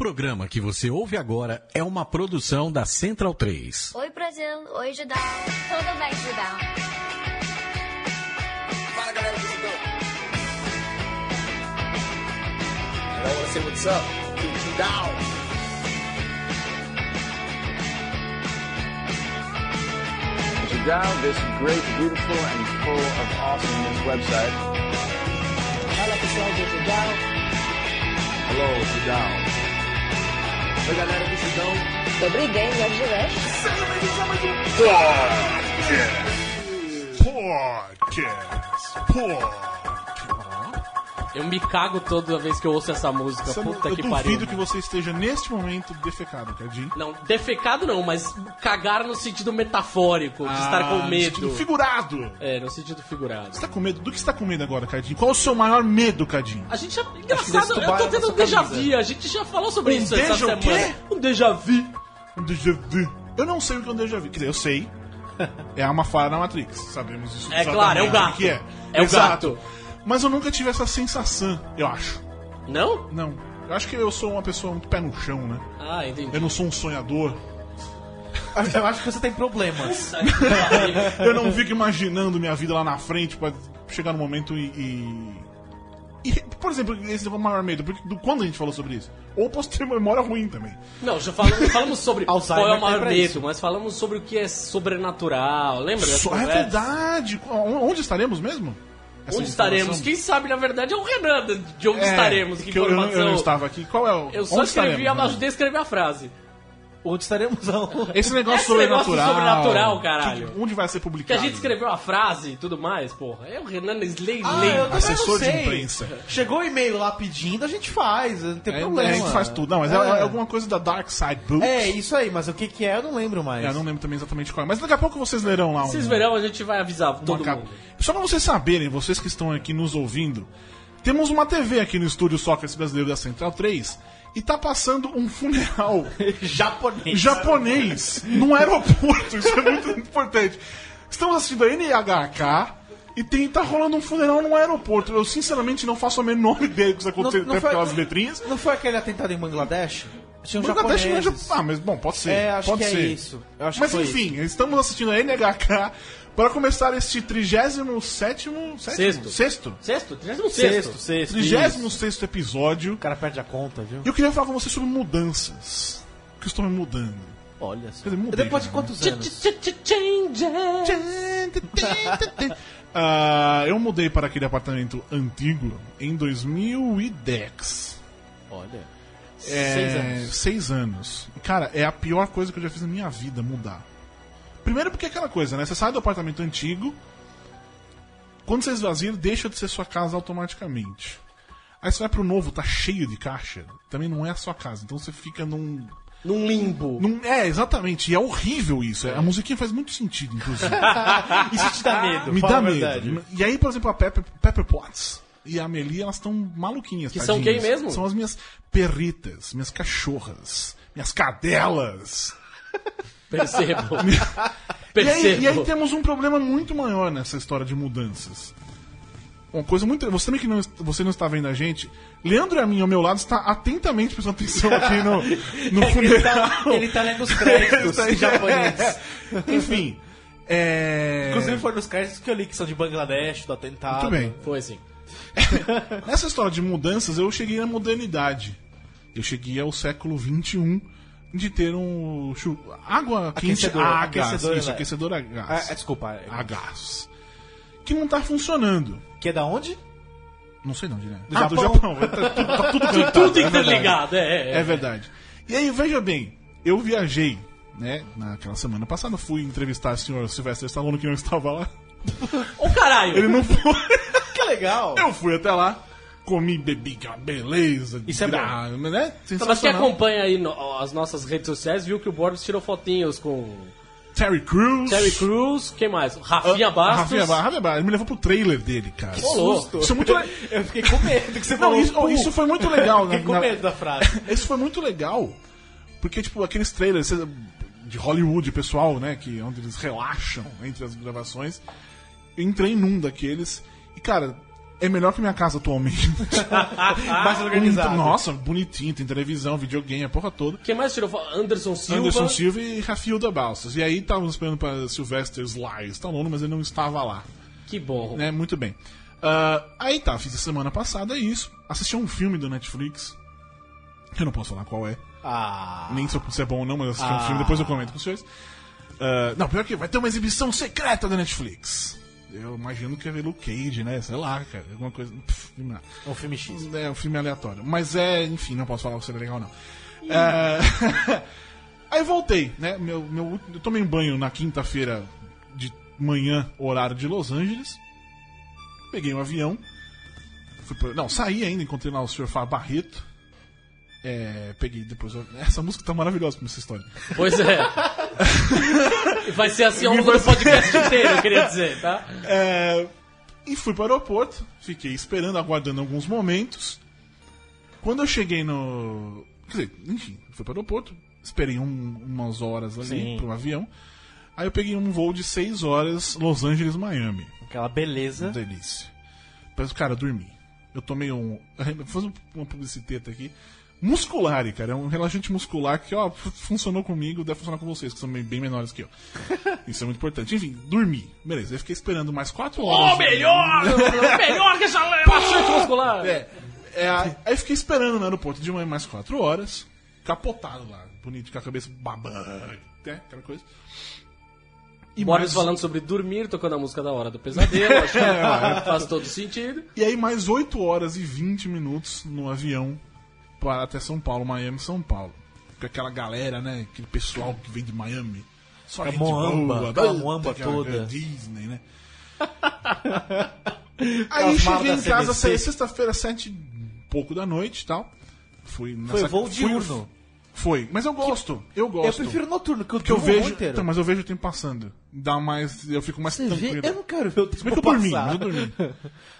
programa que você ouve agora é uma produção da Central 3. Oi, Brasil. Oi, Judão. Tudo bem, Judão? Fala galera do Judão. I don't wanna say what's up Judão. Judão, this great, beautiful, and full of awesomeness website. Fala pessoal do Judão. Hello, Judão. Oi, galera, decisão. Sobre games, Nerdcast. Né, Sempre me chama de... Podcast. Podcast. Podcast. Eu me cago toda vez que eu ouço essa música. Puta eu que duvido pariu. que você esteja neste momento defecado, Cadinho. Não, defecado não, mas cagar no sentido metafórico, de estar com Ah, no medo. sentido figurado. É, no sentido figurado. Você tá com medo? Do que você tá com medo agora, Cadinho? Qual é o seu maior medo, Cadinho? A gente já. Engraçado, eu tô tendo um déjà vu. A gente já falou sobre Um isso essa semana. quê? Um déjà vu. Um déjà vu. Eu não sei o que é um déjà vu. Quer dizer, eu sei. É uma falha na Matrix. Sabemos isso. É claro, é o gato. O que é. É o Exato. gato. Mas eu nunca tive essa sensação, eu acho. Não? Não. Eu acho que eu sou uma pessoa muito pé no chão, né? Ah, entendi. Eu não sou um sonhador. Eu acho que você tem problemas. Eu não fico imaginando minha vida lá na frente pra chegar no momento e. e... e, por exemplo, esse é o maior medo, porque do, quando a gente falou sobre isso? Ou posso ter memória ruim também. Não, já falamos, falamos sobre qual é o maior medo, isso. mas falamos sobre o que é sobrenatural. Lembra Só é verdade. Onde estaremos mesmo? Onde estaremos? informação? Quem sabe, na verdade, é o Renan de onde É, estaremos. Que que eu, eu informação. eu não estava aqui. Qual é o. Eu só escrevi, eu né? ajudei a escrever a frase. Onde estaremos? Não. Esse negócio Esse sobrenatural. negócio sobrenatural, caralho. que- onde vai ser Que publicado? a gente escreveu a frase e tudo mais, porra. É o Renan Slay Ah, Lay. Assessor não de imprensa. Chegou o e-mail lá pedindo, a gente faz, não tem É, problema. a gente faz tudo. Não, mas é, É. é alguma coisa da Dark Side Books. É, isso aí, mas o que que é eu não lembro mais. É, eu não lembro também exatamente qual é. Mas daqui a pouco vocês lerão lá um. Vocês verão, a gente vai avisar todo capa. mundo. Só pra vocês saberem, vocês que estão aqui nos ouvindo, temos uma TV aqui no estúdio Sócrates Brasileiro da Central 3 e tá passando um funeral Japonês. japonês num aeroporto. Isso é muito importante. Estamos assistindo a NHK e tem, tá rolando um funeral num aeroporto. Eu sinceramente não faço a menor ideia do que está acontecendo, até pelas letrinhas. Não foi aquele atentado em Bangladesh? Tinha um Bangladesh não é Ah, mas bom, pode ser. É, acho pode que é ser. isso. Eu acho mas foi enfim, estamos assistindo a NHK para começar este 37 Sexto. Sexto? Sexto? 36 Sexto, sexto. 36 episódio. O cara perde a conta, viu? E eu queria falar com você sobre mudanças. Que eu estou me mudando. Olha só. Dizer, mudei, Depois de né? quantos anos? Ah, eu mudei para aquele apartamento antigo em 2010. Olha. É, Seis anos. Seis anos. Cara, é a pior coisa que eu já fiz na minha vida, mudar. Primeiro porque é aquela coisa, né? Você sai do apartamento antigo, quando você esvazia, deixa de ser sua casa automaticamente. Aí você vai pro novo, tá cheio de caixa, também não é a sua casa. Então você fica num. Num limbo. num é, exatamente. E é horrível isso. A musiquinha faz muito sentido, inclusive. Isso te dá medo. Me dá medo. verdade. E aí, por exemplo, a Pepper, Pepper Potts e a Amelie, elas estão maluquinhas. Que são tadinhas. quem mesmo? São as minhas perritas, minhas cachorras, minhas cadelas. Percebo. E Percebo. aí, e aí temos um problema muito maior nessa história de mudanças. Uma coisa muito. Você também que não, você não está vendo a gente, Leandro e a mim ao meu lado está atentamente prestando atenção aqui no, no Ele funeral. tá, ele tá lendo os créditos tá- japoneses. Enfim. É... Inclusive foi nos créditos que eu li que são de Bangladesh, do atentado. Muito bem. Foi assim. Nessa história de mudanças, eu cheguei na modernidade. Eu cheguei ao século XXI de ter um. chu- Água quente Aquecedor, a gás. aquecedor, Isso, né? aquecedor a Ah, gás. é, desculpa. é- A gás. Que não tá funcionando. Que é da onde? Não sei não, né? Do ah, do Japão. Japão. Tá, tudo- tá tudo conectado, Tudo é verdade. interligado, é, é. É verdade. E aí, veja bem, eu viajei, né, naquela semana passada, fui entrevistar o senhor Silvestre Stallone, que não estava lá. Ô caralho! Ele não foi. Que legal. Eu fui até lá, comi, bebi, que é uma beleza. Isso é gra- Né? Então, Mas quem acompanha aí no- as nossas redes sociais viu que o Borbs tirou fotinhos com Terry Crews. Terry Crews, quem mais? Rafinha Ah, Bastos. Rafinha. Rafinha Bastos. Ele me levou pro trailer dele, cara. Ô, louco. Isso é muito le- Eu fiquei com medo que você Não, falou. isso, isso foi muito legal. né? Fiquei com Na- medo da frase. Isso foi muito legal. Porque, tipo, aqueles trailers de Hollywood, pessoal, né? Que, onde eles relaxam entre as gravações. Eu entrei num daqueles. E, cara, é melhor que minha casa atualmente. Mais organizado. Nossa, bonitinho, tem televisão, videogame, a porra toda. Quem mais tirou foto? Anderson Silva. Anderson Silva e Rafilda Balsas. E aí estávamos esperando para Sylvester Sly Stallone, mas ele não estava lá. Que bom. Né? Muito bem. Ah, aí tá, fiz a semana passada isso. Assisti um filme do Netflix. Eu não posso falar qual é. Ah. Nem se é bom ou não, mas assisti um Ah. filme, depois eu comento com os senhores. Ah, não, pior que vai ter uma exibição secreta da Netflix. Eu imagino que é ver Luke Cage, né? Sei lá, cara. Alguma coisa. Pff, não. É um filme X. É um filme aleatório. Mas é, enfim, não posso falar se é legal ou não. É, Aí voltei, né? Meu, meu, eu tomei um banho na quinta-feira de manhã, horário de Los Angeles. Peguei um avião. Pra- não, saí ainda, encontrei lá o Sr. Fábio Barreto. É, peguei depois. Essa música tá maravilhosa pra essa história. Pois é. Vai ser assim ao longo do podcast inteiro, eu queria dizer, tá? É, e fui para o aeroporto, fiquei esperando, aguardando alguns momentos. Quando eu cheguei no. Quer dizer, enfim, fui para o aeroporto, esperei um- umas horas ali para um avião. Aí eu peguei um voo de 6 horas, Los Angeles, Miami. Aquela beleza. Delícia. Mas, cara, eu dormi. Eu tomei um. Vou fazer uma publiciteta aqui. Muscular, cara. É um relaxante muscular que, ó, funcionou comigo, deve funcionar com vocês, que são bem, bem menores que eu. Isso é muito importante. Enfim, dormi. Beleza, eu fiquei esperando mais 4 horas. Ô, melhor! melhor que essa paixão muscular! É, é, aí eu fiquei esperando no aeroporto de manhã mais 4 horas, capotado lá, bonito, com a cabeça babando, né? Aquela coisa. E Boris mais- falando sobre dormir, tocando a música da hora do pesadelo, acho que faz todo sentido. E aí mais 8 horas e 20 minutos no avião para até São Paulo, Miami, São Paulo. Com aquela galera, né? Aquele pessoal que vem de Miami. Só Com a gente moamba, boa, com a moamba toda. Disney, né? Aí cheguei em casa se- sexta-feira, sete e pouco da noite e tal. Fui na Foi voo diurno. Foi, mas eu gosto. Eu Eu gosto. prefiro noturno, que eu Porque eu vejo. inteiro. Então, mas eu vejo o tempo passando. Dá mais. Eu fico mais Você vê? tranquilo. Eu não quero ver o Se bem tempo que eu dormi, eu dormi.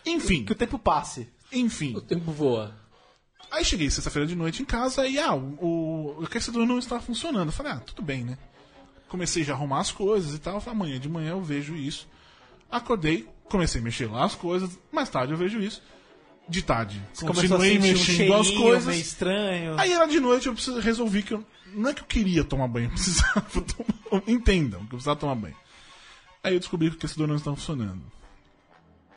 Enfim, Que o tempo passe. enfim. O tempo voa. Aí cheguei sexta-feira de noite em casa e ah, o, o aquecedor não estava funcionando. Eu falei, ah, tudo bem, né? Comecei já a arrumar as coisas e tal. Falei, amanhã de manhã eu vejo isso. Acordei, comecei a mexer lá as coisas. Mais tarde eu vejo isso. De tarde, a continuei sentir um mexendo as coisas. estranho. Aí era de noite, eu preciso, resolvi que eu. Não é que eu queria tomar banho, eu precisava tomar. Entendam que eu precisava tomar banho. Aí eu descobri que o aquecedor não estava funcionando.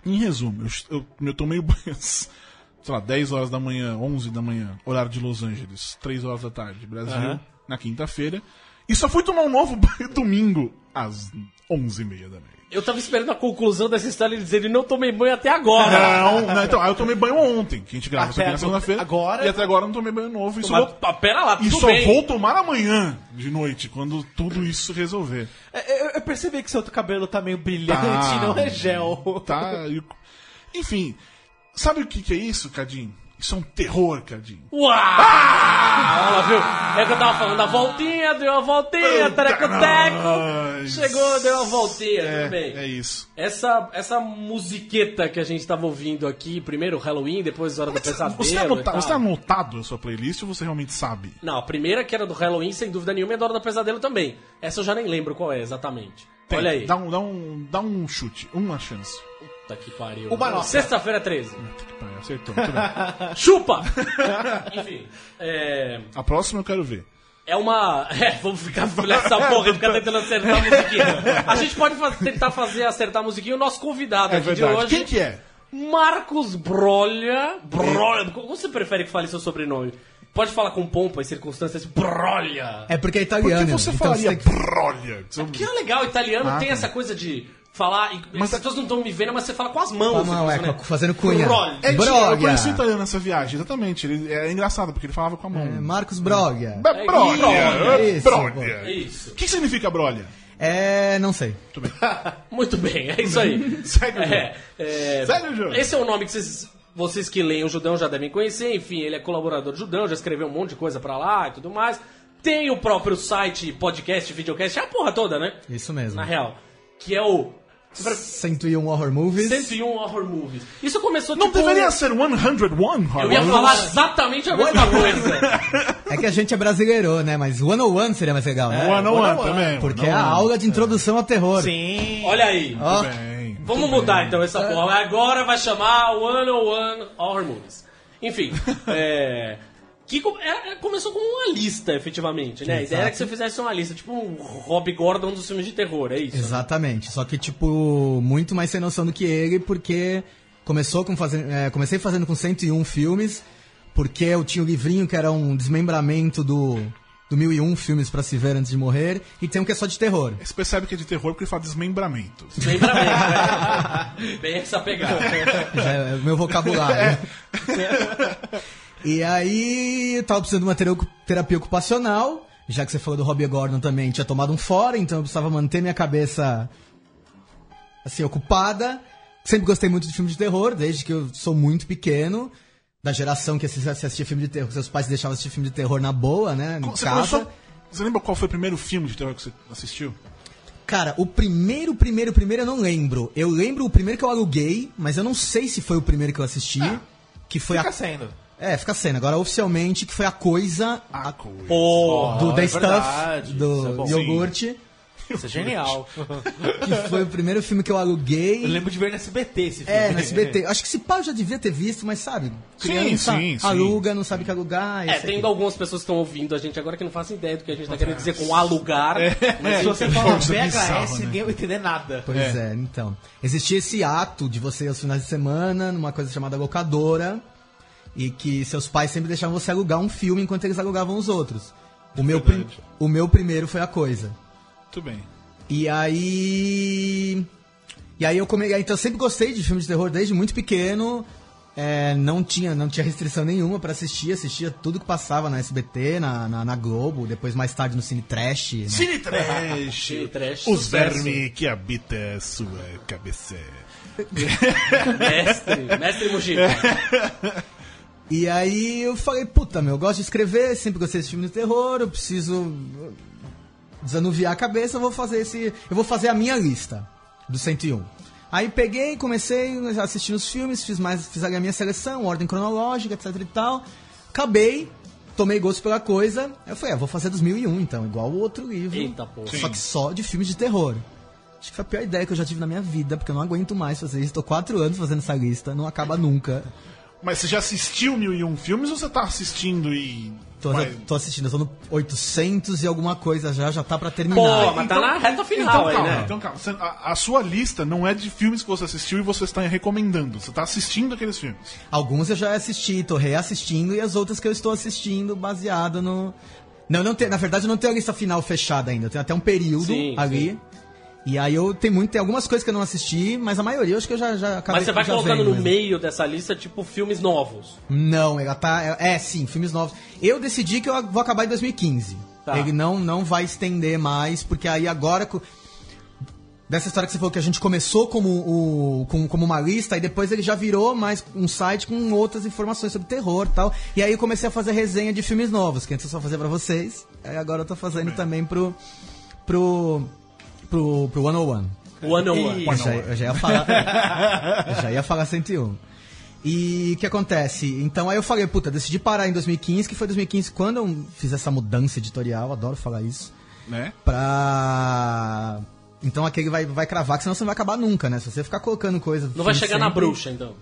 Em resumo, eu, eu, eu tomei banho às, sei lá, 10 horas da manhã, 11 da manhã, horário de Los Angeles, 3 horas da tarde, Brasil, Aham. na quinta-feira. E só fui tomar um novo banho domingo, às 11h30 da noite. Eu tava esperando a conclusão dessa história e dizer, não tomei banho até agora. Não, não, então, aí eu tomei banho ontem, que a gente grava isso aqui na segunda-feira. agora- E até agora eu não tomei banho novo. E só vou ah, pera lá, E só bem. vou tomar amanhã de noite, quando tudo isso resolver. É, Eu, eu percebi que seu cabelo tá meio brilhante, Tá. não é gel. Tá? E- Enfim, sabe o que, que é isso, Cadinho? Isso é um terror, Cadinho. Uau! Ela viu? É que eu tava falando, a voltinha, deu uma voltinha, tereco-teco. nós. Chegou, deu uma voltinha, tudo bem. É, é isso. Essa, essa musiqueta que a gente tava ouvindo aqui, primeiro Halloween, depois Hora do Pesadelo. Você, anota, você tá anotado a sua playlist ou você realmente sabe? Não, a primeira que era do Halloween, sem dúvida nenhuma, é da Hora do Pesadelo também. Essa eu já nem lembro qual é exatamente. Tem, Olha aí. Dá um, dá, um, dá um chute, uma chance. Puta que pariu. Uma nota. Sexta-feira 13. Puta que pariu, Acertou, muito bem. Chupa! Enfim, é... A próxima eu quero ver. É uma. É, vamos ficar nessa porra e ficar tentando acertar a musiquinha. A gente pode tentar fazer acertar a musiquinha o nosso convidado É aqui de verdade. hoje. Quem que é? Marcos Brolha. Brolha. Como você prefere que fale seu sobrenome? Pode falar com pompa e circunstâncias. Brolha. É porque é Por italiano. que você então falaria você que- brolha? Que é legal, italiano Ah, tem tá. essa coisa de falar. E, Mas as pessoas não estão me vendo, mas você fala com as mãos. Com a mão, é, né? com- fazendo cunha. Brolha. É, Brolha. Eu conheci o italiano nessa viagem, exatamente. Ele, é engraçado, porque ele falava com a mão. É, Marcos Broglia. É brolha. é Isso, brolha. É isso. O que significa brolha? É, não sei. Muito bem, é isso aí. Segue o jogo. É, é, Segue o jogo. Esse é o nome que vocês, vocês que leem o Judão já devem conhecer. Enfim, ele é colaborador do Judão, já escreveu um monte de coisa pra lá e tudo mais. Tem o próprio site, podcast, videocast, é a porra toda, né? Isso mesmo. Na real. Que é o 101 Horror Movies. 101 Horror Movies. Isso começou Não tipo... deveria ser 101, Eu ia falar exatamente a mesma coisa. É que a gente é brasileiro, né? Mas 101 seria mais legal, né? 101 101 também. Porque é a aula de introdução ao terror. Sim. Olha aí. Ó, Bem. Vamos mudar então essa porra. Agora vai chamar 101 Horror Movies. Enfim, é, que é- é- começou como uma lista, efetivamente, né? A ideia era que você fizesse uma lista, tipo um Rob Gordon dos filmes de terror, é isso? Exatamente. Só que, tipo, muito mais sem noção do que ele, porque começou com fazen- é, comecei fazendo com 101 filmes, porque eu tinha o livrinho que era um desmembramento do, do 1001 filmes pra se ver antes de morrer, e tem um que é só de terror. Você percebe que é de terror porque ele fala desmembramento. Lembramento, né? Bem essa pegada. É o meu vocabulário. e aí, eu tava precisando de uma tera- terapia ocupacional, já que você falou do Robbie Gordon também, tinha tomado um fora, então eu precisava manter minha cabeça assim, ocupada. Sempre gostei muito de filme de terror, desde que eu sou muito pequeno. Da geração que assistia, assistia filme de terror, seus pais deixavam assistir filme de terror na boa, né? Em Você, casa. começou, você lembra qual foi o primeiro filme de terror que você assistiu? Cara, o primeiro, primeiro, primeiro eu não lembro. Eu lembro o primeiro que eu aluguei, mas eu não sei se foi o primeiro que eu assisti. Que foi Fica a. sendo. É, fica sendo. Agora, oficialmente, que foi a coisa A coisa. Do é The Stuff, verdade, isso é do bom. iogurte, Isso é genial. que foi o primeiro filme que eu aluguei. Eu lembro de ver no SBT esse filme. É, no SBT. Acho que esse pau já devia ter visto, mas sabe? Criança sim, sim. aluga, não sabe o que alugar. É, tem aqui. algumas pessoas que estão ouvindo a gente agora que não fazem ideia do que a gente tá querendo dizer com alugar. Mas Se você É, é VHS, bizarro, né? ninguém vai entender nada. Pois é. então. Existia esse ato de você ir aos finais de semana, numa coisa chamada locadora, e que seus pais sempre deixavam você alugar um filme enquanto eles alugavam os outros. O meu, prim- o meu primeiro foi a coisa. Muito bem. E aí. E aí eu come... Então eu sempre gostei de filmes de terror desde muito pequeno. É, não, tinha, não tinha restrição nenhuma pra assistir, assistia tudo que passava na SBT, na, na, na Globo, depois mais tarde no Cine Trash. né? Cine Trash. Cine Trash, Os vermes que habitam a sua cabeça. Mestre, mestre Mujica. E aí eu falei, puta, meu, eu gosto de escrever, sempre gostei desse filme de terror, eu preciso desanuviar a cabeça, eu vou fazer esse. Eu vou fazer a minha lista do 101. Aí peguei, comecei a assistir os filmes, fiz mais, fiz a minha seleção, ordem cronológica, etc e tal. Acabei, tomei gosto pela coisa. Eu falei, ah, vou fazer dos 1001 então, igual o outro livro. Eita, porra. Só que só de filmes de terror. Acho que foi a pior ideia que eu já tive na minha vida, porque eu não aguento mais fazer isso. Tô quatro anos fazendo essa lista, não acaba nunca. Mas você já assistiu mil e um filmes ou você tá assistindo e. Tô, Vai- tô assistindo, eu tô no 800 e alguma coisa já, já tá pra terminar. Pô, mas tá na reta final então, aí, calma, né? Então calma, Você- a, a sua lista não é de filmes que você assistiu e você está recomendando. Você está assistindo aqueles filmes. Alguns eu já assisti, tô reassistindo, e as outras que eu estou assistindo baseado no. Não, eu não tenho, na verdade eu não tenho a lista final fechada ainda, eu tenho até um período Sim, ali. sim. E aí eu tenho muito, tem algumas coisas que eu não assisti, mas a maioria eu acho que eu já, já acabei Mas você vai colocando vendo no mesmo. meio dessa lista, tipo, filmes novos. Não, ela tá. É, é, sim, filmes novos. Eu decidi que eu vou acabar em 2015. Tá. Ele não, não vai estender mais, porque aí agora. Dessa história que você falou que a gente começou como, o, com- como uma lista, e depois ele já virou mais um site com outras informações sobre terror e tal. E aí eu comecei a fazer resenha de filmes novos, que antes eu só fazia pra vocês. Aí agora eu tô fazendo também pro. pro. Pro, pro 101. One on Eu One. já, eu já ia falar. eu já ia falar 101. E o que acontece? Então aí eu falei, puta, decidi parar em 2015, que foi 2015 quando eu fiz essa mudança editorial, adoro falar isso. Né? Pra. Então aquele vai, vai cravar, que senão você não vai acabar nunca, né? Se você ficar colocando coisa. Não vai chegar na sempre, bruxa, então.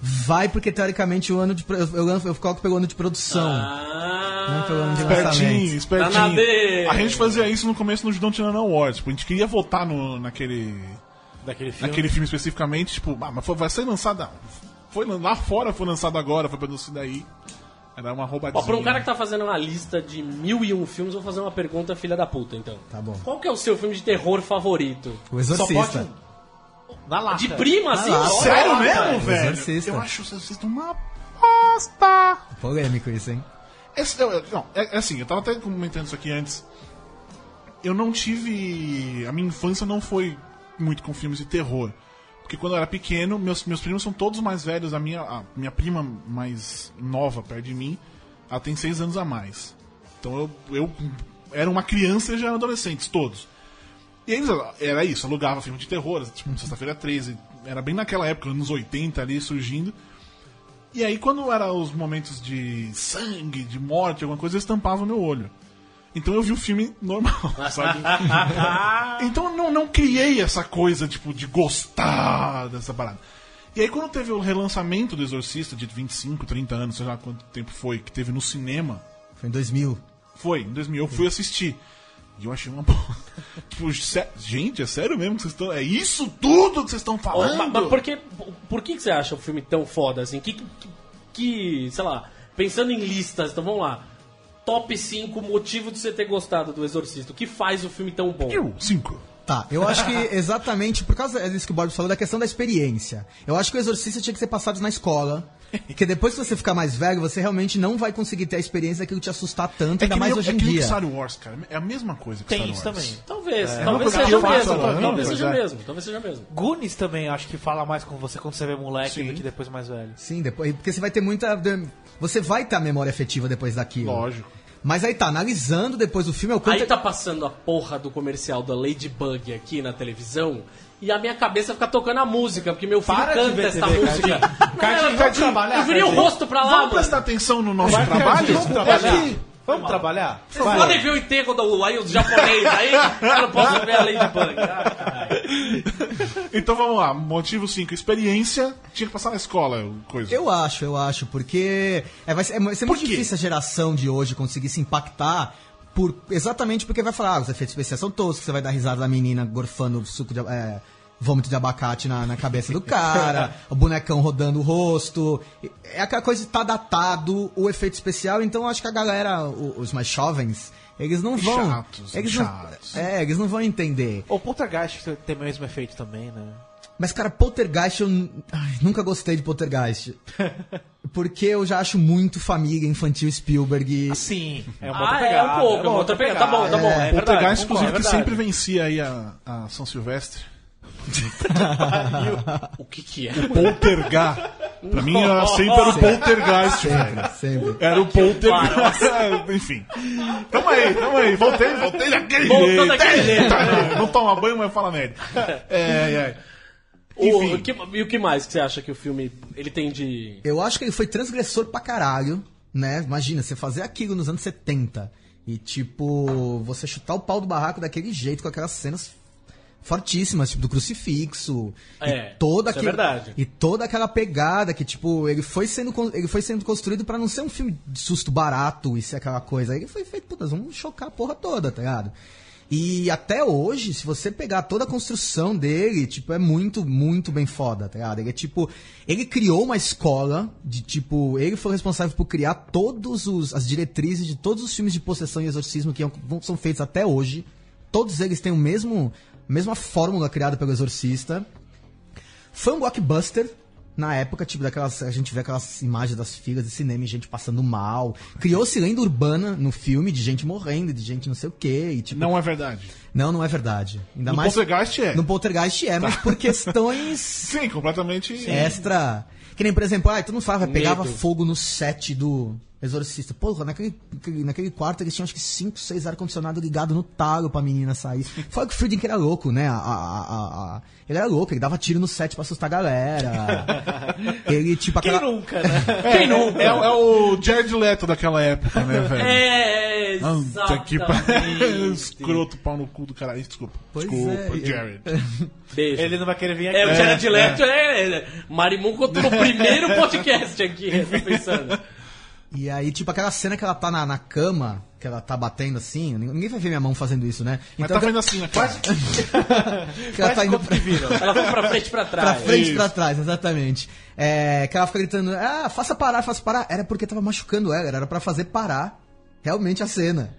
Vai, porque teoricamente o ano de. Eu, eu, eu coloco pelo ano de produção. Ah, Não pelo ano de Espertinho, lançamento. espertinho. Tá. A gente fazia isso no começo no Judão Tirando Awards. Tipo, a gente queria votar no, naquele, Daquele filme. naquele filme especificamente. Tipo, ah, mas foi- vai ser lançado. Foi lá fora, foi lançado agora, foi produzido daí. Era uma roubadinha. Ó, pra um cara que tá fazendo uma lista de mil e um filmes, eu vou fazer uma pergunta, filha da puta, então. Tá bom. Qual que é o seu filme de terror favorito? O Só Exorcista. Pode Na lata. De prima, assim? Sério cara. mesmo, velho? Exorcista. Eu acho o Exorcista uma bosta. Polêmico isso, hein? Esse- eu- não, é, é assim, eu tava até comentando isso aqui antes. Eu não tive. A minha infância não foi muito com filmes de terror. Porque quando eu era pequeno, meus, meus primos são todos mais velhos. A minha, a minha prima mais nova perto de mim, ela tem seis anos a mais. Então eu, eu era uma criança e já eram adolescentes, todos. E eles, era isso, alugava filme de terror, tipo, sexta-feira 13. Era bem naquela época, anos 80 ali, surgindo. E aí, quando eram os momentos de sangue, de morte, alguma coisa, eles tampavam meu olho. Então eu vi o filme normal, sabe? então eu não, não criei essa coisa, tipo, de gostar dessa parada. E aí quando teve o relançamento do Exorcista de 25, 30 anos, sei lá quanto tempo foi, que teve no cinema, Foi em 2000. foi, em 2000, eu fui assistir. E eu achei uma boa. tipo, sé- gente, é sério mesmo que vocês estão. É isso tudo que vocês estão falando? mas, mas por, que, por que que você acha o filme tão foda assim? Que, que, que, sei lá, pensando em listas, então vamos lá. Top 5 motivo de você ter gostado do Exorcista. O que faz o filme tão bom? Eu, cinco. Tá, eu acho que exatamente por causa disso que o Bob falou, da questão da experiência. Eu acho que o exorcista tinha que ser passado na escola. Porque depois que você ficar mais velho, você realmente não vai conseguir ter a experiência daquilo te assustar tanto, ainda que mais nem- hoje é em dia. Star Wars, cara. É a mesma coisa que Tem Star isso Wars. também. Talvez, É, talvez uma coisa seja eu mesmo. falando, Talvez pois seja é. mesmo, talvez seja mesmo. Goonies também acho que fala mais com você quando você vê moleque Sim. do que depois mais velho. Sim, depois, porque você vai ter muita. Você vai ter a memória afetiva depois daquilo. Lógico. Mas aí tá, analisando depois o filme, é o quanto. Aí tá passando a porra do comercial da Ladybug aqui na televisão e a minha cabeça fica tocando a música, porque meu filho Para de canta ver essa TV, música. Cadinho, vamos trabalhar, Eu virei o rosto pra lá, Vamos mano. prestar atenção no nosso Vai, trabalho? Vamos trabalhar? Vamos trabalhar? Vocês podem ver o enterro do aí, os japoneses aí, eu não posso ver a Ladybug. Ah, caralho. Então vamos lá. Motivo 5. Experiência. Tinha que passar na escola. Coisa. Eu acho, eu acho, porque é, vai ser, é, vai ser Por muito quê? difícil a geração de hoje conseguir se impactar por, exatamente porque vai falar, ah, os efeitos especiais são toscos, você vai dar risada da menina gorfando suco de, é, vômito de abacate na, na cabeça do cara, o bonecão rodando o rosto. É aquela coisa de tá datado o efeito especial, então acho que a galera, os mais jovens, eles não vão. Chatos, eles chatos. Não, é, eles não vão entender. O Poltergeist tem o mesmo efeito também, né? Mas, cara, Poltergeist, eu ai, nunca gostei de Poltergeist. Porque eu já acho muito família infantil Spielberg. Sim, é uma Ah, outra é pegada. um pouco, é uma outra pegada. Tá bom, tá bom. É, verdade. Poltergeist, inclusive, que é verdade. sempre vencia aí a, a São Silvestre. O que que é? Poltergeist. Pra mim, era, sempre era o Poltergeist, velho. Sempre. Era o Poltergeist. Enfim. Tamo aí, tamo aí. Voltei, voltei daquele Voltou jeito. daquele jeito. Eita, Não toma banho, mas fala merda. É, é. O, Enfim. o que, e o que mais que você acha que o filme ele tem de. Eu acho que ele foi transgressor pra caralho, né? Imagina, você fazer aquilo nos anos 70 e, tipo, você chutar o pau do barraco daquele jeito, com aquelas cenas fortíssimas, tipo, do crucifixo. É, e toda isso é aquele- verdade. E toda aquela pegada que, tipo, ele foi sendo, ele foi sendo construído pra não ser um filme de susto barato e ser aquela coisa. Ele foi feito, puta, vamos chocar a porra toda, tá ligado? E até hoje, se você pegar toda a construção dele, tipo, é muito, muito bem foda, tá ligado? Ele é tipo. Ele criou uma escola de tipo. Ele foi responsável por criar todos os as diretrizes de todos os filmes de possessão e exorcismo que são feitos até hoje. Todos eles têm o mesmo. mesma fórmula criada pelo exorcista. Foi um blockbuster na época, tipo, daquelas. A gente vê aquelas imagens das filas de cinema e gente passando mal. Criou-se lenda urbana no filme de gente morrendo, de gente não sei o quê. E, tipo, Não é verdade. não, não é verdade. Ainda No mais. Poltergeist é. No Poltergeist é, mas por questões Sim, completamente. extra. Que nem, por exemplo, ah, tu não falava, pegava fogo no set do Exorcista. Porra, naquele, naquele quarto eles tinham acho que 5, 6 ar-condicionado ligado no talo pra menina sair. Foi o que o Friedkin era louco, né? A, a- a- a- ele era louco, ele dava tiro no set pra assustar a galera. ele, tipo, Quem aquela. nunca, né? Quem não? É, é o Jared Leto daquela época, né, velho? É, exatamente. pariu. Escroto pau no cu do caralho. Desculpa. Pois Desculpa, é. Jared. Beijo. Ele não vai querer vir aqui. É, o Jared Leto é, é. Marimun contou no primeiro podcast aqui, eu tô pensando. E aí, tipo, aquela cena que ela tá na, na cama, que ela tá batendo assim, ninguém vai ver minha mão fazendo isso, né? Mas tá vendo assim na cara. que ela tá indo pra, Ela foi pra frente e pra pra trás. frente e pra trás, exatamente. É, que ela fica gritando, ah, faça parar, faça parar. Era porque tava machucando ela, era pra fazer parar realmente a cena.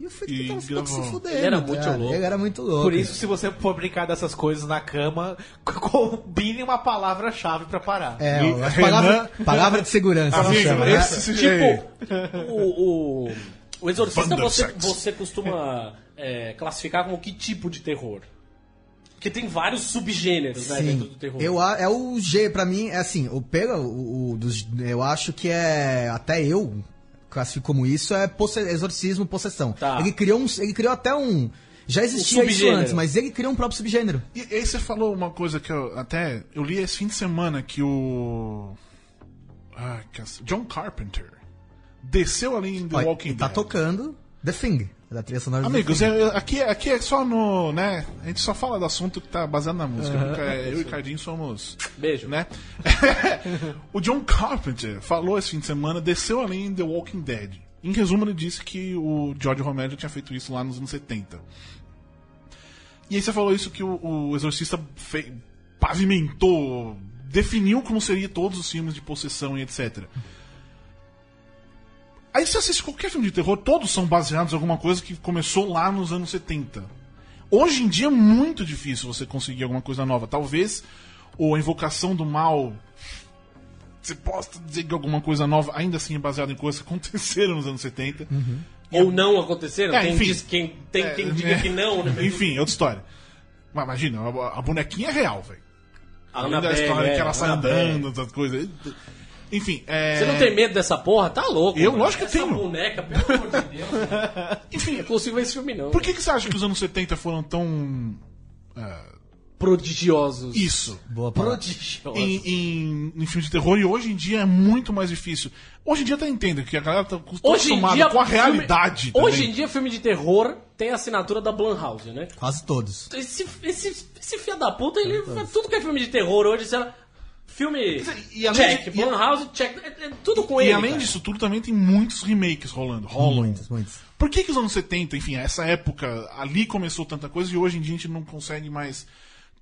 E o Friedkin E tava ficando se fudendo. Ele era tá muito ligado? louco. Ele era muito louco. Por isso, se você for brincar dessas coisas na cama, combine uma palavra-chave pra parar. É, E Renan- palavra, palavra de segurança. se Amigo, chama, né? Tipo, o, o, o Exorcista você, você costuma é, classificar como que tipo de terror? Porque tem vários subgêneros né, dentro do terror. Eu, a- é o G, pra mim, é assim, o pega o, o dos, eu acho que é até eu classifico como isso é posse- exorcismo, possessão. Tá. Ele criou um, ele criou até um já existia isso antes, mas ele criou um próprio subgênero. E aí você falou uma coisa que eu até. Eu li esse fim de semana que o. Ah, que as- John Carpenter desceu ali em The Olha, Walking ele tá Dead. tocando The Thing, da trilha sonora Amigos, é- aqui, é- aqui é só no. né? A gente só fala do assunto que tá baseado na música. porque eu e o Cardinho somos. Beijo. né? o John Carpenter falou esse fim de semana, desceu além em The Walking Dead. Em resumo, ele disse que o George Romero já tinha feito isso lá nos anos 70. E aí você falou isso que o, o Exorcista fe- pavimentou, definiu como seria todos os filmes de possessão e etc. Aí você assiste qualquer filme de terror, todos são baseados em alguma coisa que começou lá nos anos 70. Hoje em dia é muito difícil você conseguir alguma coisa nova. Talvez ou a Invocação do Mal você possa dizer que alguma coisa nova ainda assim é baseada em coisas que aconteceram nos anos 70. Ou não aconteceram? É, quem, enfim. diz, quem, tem É, quem diga é. que não, né? Enfim, é outra história. Mas imagina, a, a bonequinha é real, velho. A da Annabelle, história é, que ela sai andando, essas coisas. Enfim, é... Você não tem medo dessa porra? Tá louco. Eu, mano. lógico que Essa tenho. boneca, pelo amor de Deus. Enfim, Não consigo ver esse filme, não. por que, que você acha que os anos 70 foram tão. Prodigiosos. Isso. Boa palavra. Prodigiosos. Em, em, em filmes de terror e hoje em dia é muito mais difícil. Hoje em dia até entendo que a galera tá Hoje acostumada dia, com a filme- realidade. Hoje também. em dia, filme de terror tem a assinatura da Blumhouse, né? Quase todos. Esse, esse, esse filho da puta, ele tudo que é filme de terror hoje, lá, filme e além check, de- e- Blumhouse check, é, é tudo com E ele. além cara. disso tudo, também tem muitos remakes rolando. Rolam. Muitos, muitos. Por que, que os anos 70, enfim, essa época, ali começou tanta coisa e hoje em dia a gente não consegue mais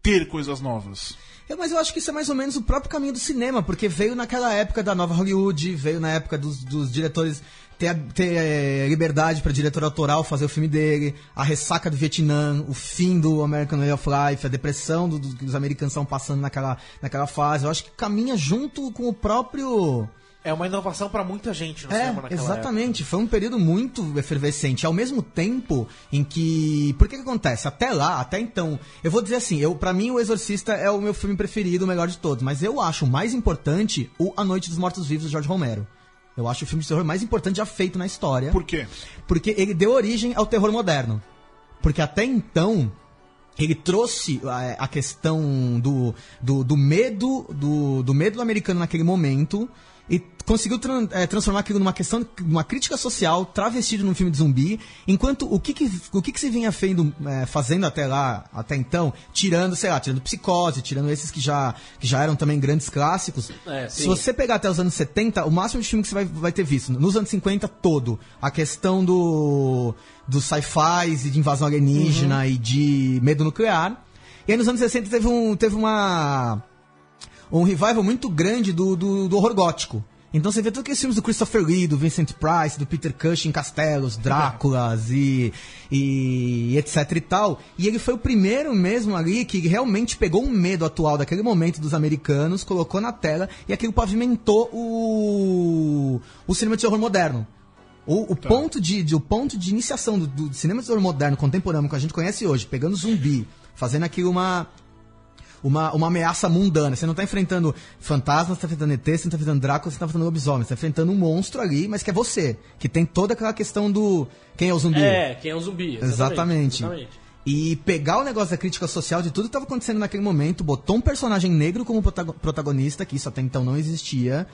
ter coisas novas? É, mas eu acho que isso é mais ou menos o próprio caminho do cinema, porque veio naquela época da nova Hollywood, veio na época dos, dos diretores ter, ter eh, liberdade para diretor autoral fazer o filme dele, a ressaca do Vietnã, o fim do American Way of Life, a depressão do- do- que os americanos estão passando naquela, naquela fase. Eu acho que caminha junto com o próprio. É uma inovação pra muita gente no É, cinema naquela exatamente. Foi um período muito efervescente. Ao mesmo tempo em que. Por que que acontece? Até lá, até então. Eu vou dizer assim, eu para mim o Exorcista é o meu filme preferido, o melhor de todos. Mas eu acho mais importante o A Noite dos Mortos Vivos, de George Romero. Eu acho o filme de terror mais importante já feito na história. Por quê? Porque ele deu origem ao terror moderno. Porque até então, ele trouxe é, a questão do, do, do medo do, do medo do americano naquele momento e conseguiu é, transformar aquilo numa questão, numa crítica social travestido num filme de zumbi, enquanto o que, que o que, que se vinha é, fazendo até lá, até então, tirando, sei lá, tirando Psicose, tirando esses que já, que já eram também grandes clássicos, É, se você pegar até os anos 70, o máximo de filme que você vai, vai ter visto, nos anos 50 todo, a questão do, do sci-fi e de invasão alienígena e de medo nuclear. E aí nos anos 60 teve, um, teve uma um revival muito grande do, do, do horror gótico. Então você vê todos aqueles filmes do Christopher Lee, do Vincent Price, do Peter Cushing, Castelos, Dráculas e, e etc e tal. E ele foi o primeiro mesmo ali que realmente pegou um medo atual daquele momento dos americanos, colocou na tela e aquilo pavimentou o, o cinema de horror moderno. O, o ponto, de, de- o ponto de iniciação do, do cinema de horror moderno contemporâneo que a gente conhece hoje, pegando zumbi, fazendo aquilo uma, uma, uma ameaça mundana. Você não tá enfrentando fantasmas, você tá enfrentando ET, você não tá enfrentando Drácula, você tá enfrentando lobisomem. Você tá enfrentando um monstro ali, mas que é você. Que tem toda aquela questão do quem é o zumbi. É, quem é um zumbi. Exatamente. exatamente. E pegar o negócio da crítica social de tudo que estava acontecendo naquele momento, botou um personagem negro como protago- protagonista, que isso até então não existia.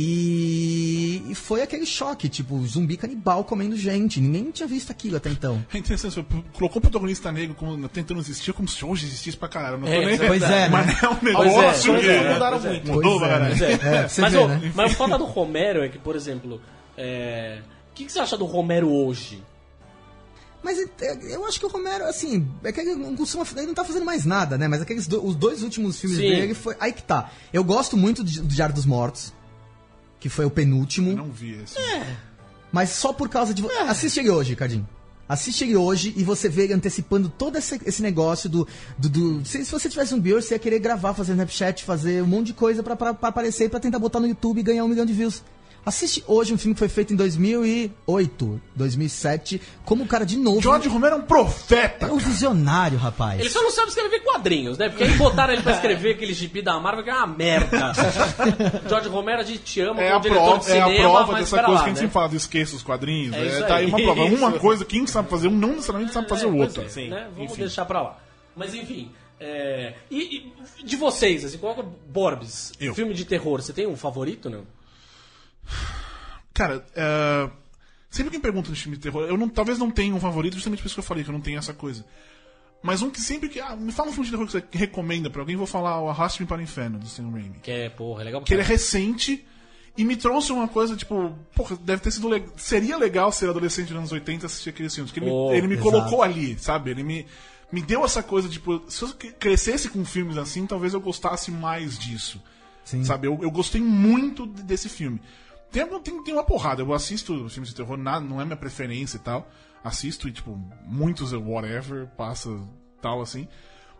E, e foi aquele choque, tipo, zumbi canibal comendo gente. Ninguém tinha visto aquilo até então. É interessante, você colocou o protagonista negro como, tentando existir como se hoje existisse pra caralho. Não tô É, nem... Pois é, Mas né? é um Pois negócio é, que pois é, mudaram muito. mudou é, pra caralho. É. É, mas, ver, ô, né? mas o foda do Romero é que, por exemplo, é, o que, que você acha do Romero hoje? Mas eu acho que o Romero, assim, é que ele não costuma, ele não tá fazendo mais nada, né? Mas aqueles do- os dois últimos filmes Sim. dele foi. Aí que tá. Eu gosto muito de- do Diário dos Mortos, que foi o penúltimo. Eu não vi esse. Mas só por causa de. vo- Assiste ele hoje, Cardinho. Assiste ele hoje e você vê ele antecipando todo esse, esse negócio do. do, do- se, se você tivesse um Beer, você ia querer gravar, fazer Snapchat, fazer um monte de coisa pra aparecer e pra tentar botar no YouTube e ganhar um milhão de views. Assiste hoje um filme que foi feito em 2008, 2007, como o cara de novo. George Romero é um profeta. É um visionário, rapaz. Ele só não sabe escrever quadrinhos, né? Porque aí botaram ele pra escrever aquele gibi da Marvel que é uma merda. George Romero, a gente te ama É como a, diretor prova, de cinema, é a prova mas dessa coisa lá, que a gente né? sempre fala esqueça os quadrinhos. É É, isso tá aí aí. uma prova. Uma Isso. coisa que um sabe fazer, um não necessariamente sabe fazer o É, outro. pois é, Sim, né? Vamos enfim. deixar pra lá. Mas enfim, é, e, e de vocês, assim, qual é o Borbs? Eu. Filme de terror, você tem um favorito, não? Cara, é, Sempre que me perguntam de filme de terror, eu não, talvez não tenha um favorito, justamente por isso que eu falei que eu não tenho essa coisa. Mas um que sempre que. Ah, me fala um filme de terror que você recomenda pra alguém, vou falar o Arraste-me para o Inferno, do Sam Raimi. Que é, porra, é legal Que ele é recente e me trouxe uma coisa, tipo, porra, deve ter sido. le- Seria legal ser adolescente nos anos 80 e assistir aquele filme. Porque ele, Oh, me- ele me exato. colocou ali, sabe? Ele me, me deu essa coisa, tipo, se eu cre- crescesse com filmes assim, talvez eu gostasse mais disso. Sim. Sabe? Eu, eu gostei muito de- desse filme. Tem, tem, tem uma porrada, eu assisto filmes de terror, na- não é minha preferência e tal. Assisto e, tipo, muitos eu whatever, passa tal assim.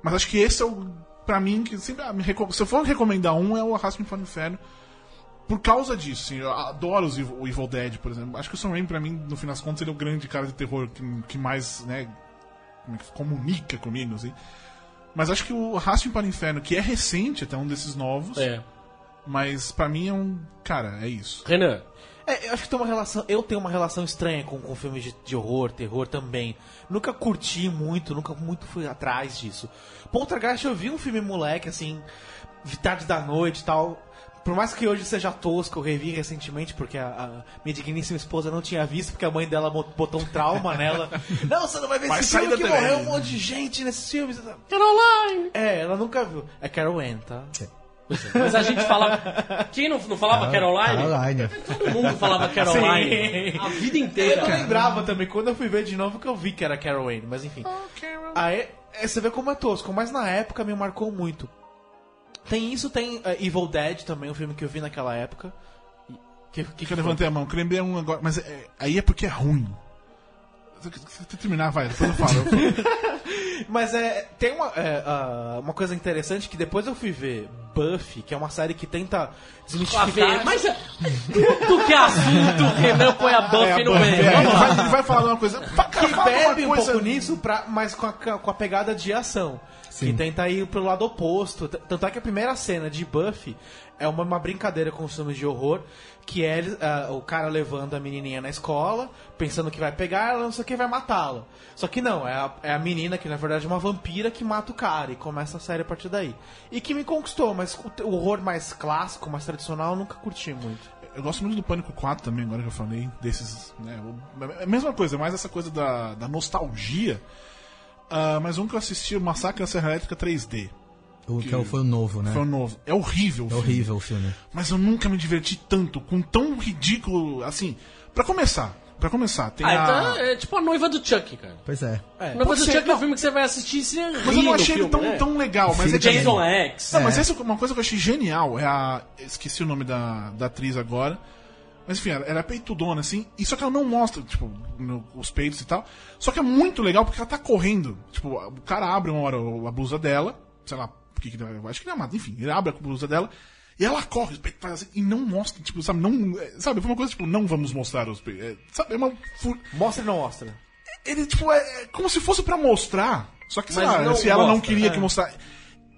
Mas acho que esse é o. Pra mim, que sempre. ah, Se eu for recomendar um, é o Arrasta-me para o Inferno. Por causa disso, assim, eu adoro os Evil, o Evil Dead, por exemplo. Acho que o Sam Raimi, pra mim, no fim das contas, ele é o grande cara de terror que, que mais, né, é comunica comigo, assim. Mas acho que o Arraste-me para o Inferno, que é recente, até um desses novos, É. mas pra mim é um. Cara, é isso. Renan, É, eu acho que tem uma relação. Eu tenho uma relação estranha com, com filmes de, de horror, terror também. Nunca curti muito, nunca muito fui atrás disso. Poltergeist eu vi um filme moleque, assim, de tarde da noite e tal. Por mais que hoje seja tosco, eu revi recentemente, porque a, a minha digníssima esposa não tinha visto, porque a mãe dela bot- botou um trauma nela. Não, você não vai ver Vai esse filme que TV. morreu um monte de gente nesses filmes. Caroline! É, ela nunca viu. É Carol Ann, tá? Mas a gente falava. Quem não, não falava Caroline? Caroline. Todo mundo falava Caroline. Sim. A vida Eu inteira. não lembrava também, quando eu fui ver de novo que eu vi que era Carol Anne, mas enfim. Aí, é, você vê como é tosco, mas na época me marcou muito. Tem isso, tem é, Evil Dead também, um filme que eu vi naquela época. Que, que, Que eu levantei a mão, que eu lembrei um agora, mas é- aí é porque é ruim. Se eu terminar, vai, depois eu falo. Mas é, tem uma, é, ah, uma coisa interessante que depois eu fui ver Buffy, que é uma série que tenta desmistificar. mas é- tudo que é assunto, o Renan põe a Buffy no meio. É, ele, Vamos lá. vai, ele vai falar uma coisa. que bebe um coisa- pouco nisso, pra, mas com a, com a pegada de ação. Que tenta ir pro lado oposto. Tanto é que a primeira cena de Buffy é uma, uma brincadeira com os filmes de horror, que é ah, o cara levando a menininha na escola, pensando que vai pegar ela, não sei o que, vai matá-la. Só que não, é a, é a menina, que na verdade é uma vampira, que mata o cara, e começa a série a partir daí. E que me conquistou, mas o, o horror mais clássico, mais tradicional, eu nunca curti muito. Eu gosto muito do Pânico 4 também, agora que eu falei, desses. Né, é a mesma coisa, mais essa coisa da, da nostalgia. Ah, mas um que eu assisti, o Massacre da Serra Elétrica 3D. O que é o- foi o novo, né? Foi o novo. É horrível o É filme. horrível o filme. Mas eu nunca me diverti tanto, com tão ridículo. Assim, pra começar. Pra começar, tem Ah, a. então é tipo a noiva do Chuck, cara. Pois é. A noiva Pode do ser, Chuck é um não. filme que você vai assistir e você ri Mas eu não achei ele filme, tão, né? tão legal. Mas é que- Jason X. Não, mas essa é uma coisa que eu achei genial. É a. Esqueci o nome da, da atriz agora. Mas enfim, ela, ela é peitudona, assim. E só que ela não mostra, tipo, no- os peitos e tal. Só que é muito legal porque ela tá correndo. Tipo, o cara abre uma hora a blusa dela. Sei lá, porque acho que ele é amado. Enfim, ele abre a blusa dela. E ela corre, os peitos faz assim, e não mostra, tipo, sabe, não. é, Sabe, foi uma coisa, tipo, não vamos mostrar os peitos. É, sabe, é uma. Mostra ou não mostra? Ele, tipo, é, é como se fosse pra mostrar. Só que, sei Mas lá, não se ela não mostra, queria é. que mostrar.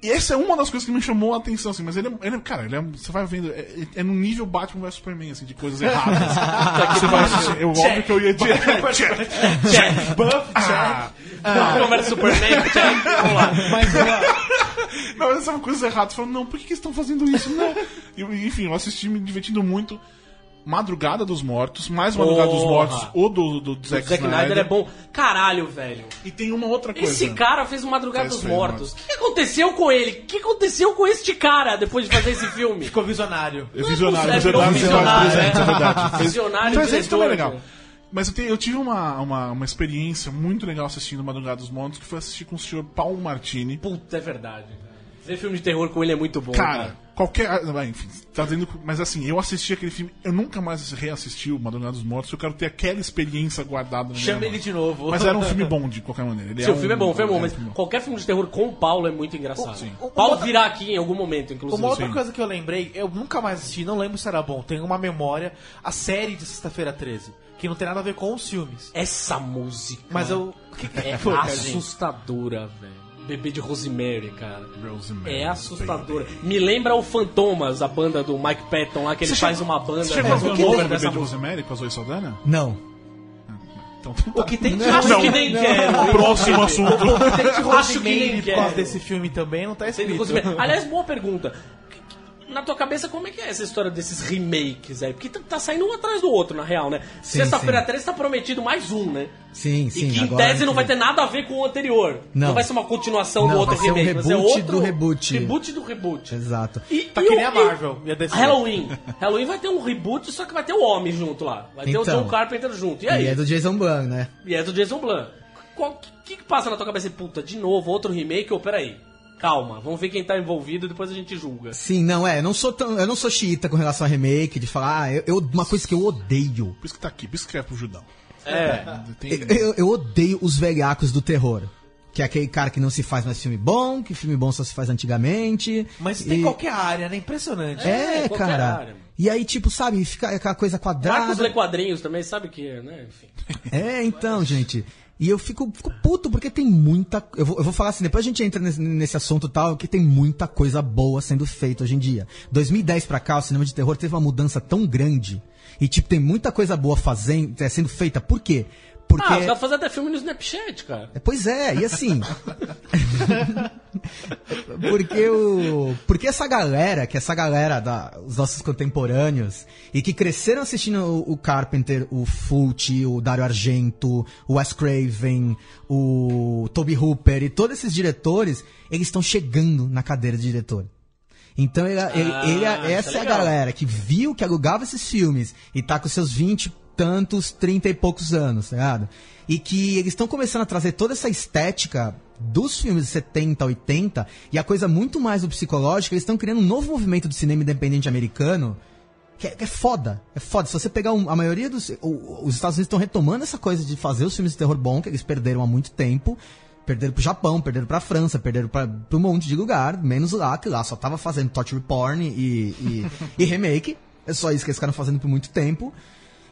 E essa é uma das coisas que me chamou a atenção, assim, mas ele é, ele é- cara, ele é, você vai vendo, é, é no nível Batman vs Superman, assim, de coisas erradas. você vai assistir, eu óbvio que eu ia dizer, check. Check. Buff, Ah, Batman vs Superman, check. Vamos lá. Mas eu, não, mas são coisas erradas. Falando, não, por que, que eles estão fazendo isso? Não. E, enfim, eu assisti me divertindo muito. Madrugada dos Mortos, mais Madrugada dos Porra. Mortos, ou do, do, Zack, Zack Snyder é bom. Caralho, velho. E tem uma outra coisa. Esse cara fez o Madrugada Fez, dos Mortos. O que aconteceu com ele? O que aconteceu com este cara depois de fazer esse filme? ficou visionário. É visionário, É, visionário, visionário, visionário, 300, é é. verdade. Fez- Visionário, 300 também é diretor, legal. cara. Mas eu, te- eu tive uma, uma, uma experiência muito legal assistindo Madrugada dos Mortos, que foi assistir com o senhor Paulo Martini. Puta, é verdade. cara. Ver filme de terror com ele é muito bom. Cara, qualquer. ah, Enfim, tá dizendo. Mas assim, eu assisti aquele filme, eu nunca mais reassisti o Madrugada dos Mortos, eu quero ter aquela experiência guardada no Chama ele de novo. Mas era um filme bom, de qualquer maneira. Ele Seu um- filme é bom, o filme é bom, um mas filme bom. qualquer filme de terror com o Paulo é muito engraçado. Sim. O Paulo Uma- virá aqui em algum momento, inclusive. Uma outra Sim. coisa que eu lembrei, eu nunca mais assisti, não lembro se era bom, tenho uma memória, a série de Sexta-feira 13, que não tem nada a ver com os filmes. Essa música Mas eu. O que, que é assustadora, velho. Bebê de Rosemary, cara. Rosemary, É assustadora. Me lembra o Fantomas, a banda do Mike Patton lá, que ele Você faz chegou- uma banda, Você chegou a faz ver o cover Bebê de. Rosemary com a Zoe Saldana? Não. Então, O que tem de Acho Não. que nem. Próximo assunto. O que tem de Acho que nem Rosemary por causa desse filme também não tá escrito. Aliás, boa pergunta. Na tua cabeça, como é que é essa história desses remakes aí? Porque tá, tá saindo um atrás do outro, na real, né? Sexta-feira sim. 13 tá prometido mais um, né? Sim, sim. e que em agora tese não vai ter nada a ver com o anterior. Não. vai ser uma continuação Não, do outro vai ser um remake. vai ser reboot outro do reboot. Reboot do reboot. Exato. E, Tá e que o- nem a Marvel e a DC. Halloween. Halloween vai ter um reboot, só que vai ter o Homem junto lá. Vai ter o Então. John Carpenter junto. E aí? E é do Jason Blum, né? E é do Jason Blum. O que, que passa na tua cabeça? Puta, de novo, outro remake? Ou peraí, calma, vamos ver quem tá envolvido e depois a gente julga. Sim, não, é. Eu não sou, tão, eu não sou xiita com relação a remake, de falar, ah, eu, eu- uma coisa que eu odeio. Por isso que tá aqui, por isso que é pro Judão. É. Tem- Eu, eu- eu odeio os velhacos do terror. Que é aquele cara que não se faz mais filme bom, que filme bom só se faz antigamente. Mas isso tem em E- qualquer área, né? Impressionante. É, É, qualquer cara. área. E aí, tipo, sabe, fica aquela coisa Marcos quadrada. lê quadrinhos também, sabe que, né? Enfim. É, então, gente. E eu fico, fico puto porque tem muita. Eu vou, eu vou falar assim, depois a gente entra nesse, nesse assunto tal, que tem muita coisa boa sendo feita hoje em dia. 2010 pra cá, o cinema de terror teve uma mudança tão grande. E, tipo, tem muita coisa boa fazendo, é, sendo feita. Por quê? Porque. Ah, os caras fazem até filme no Snapchat, cara. É, Pois é, e assim. porque o. Porque essa galera, que essa galera, da, os nossos contemporâneos, e que cresceram assistindo o, o Carpenter, o Fulci, o Dario Argento, o Wes Craven, o Toby Hooper e todos esses diretores, eles estão chegando na cadeira de diretor. Então ele, ele- Ah, ele- é essa é a galera que viu, que alugava esses filmes e tá com seus 20 e tantos, 30 e poucos anos, tá ligado? E que eles estão começando a trazer toda essa estética dos filmes de 70, 80 e a coisa muito mais do psicológico, eles estão criando um novo movimento do cinema independente americano que é, que é foda. É foda. Se você pegar um- a maioria dos. o- os Estados Unidos estão retomando essa coisa de fazer os filmes de terror bom, que eles perderam há muito tempo. Perderam pro Japão, perderam pra França, perderam pra, pra um monte de lugar, menos lá, que lá só tava fazendo torture porn e, e, e remake. É só isso que eles ficaram fazendo por muito tempo.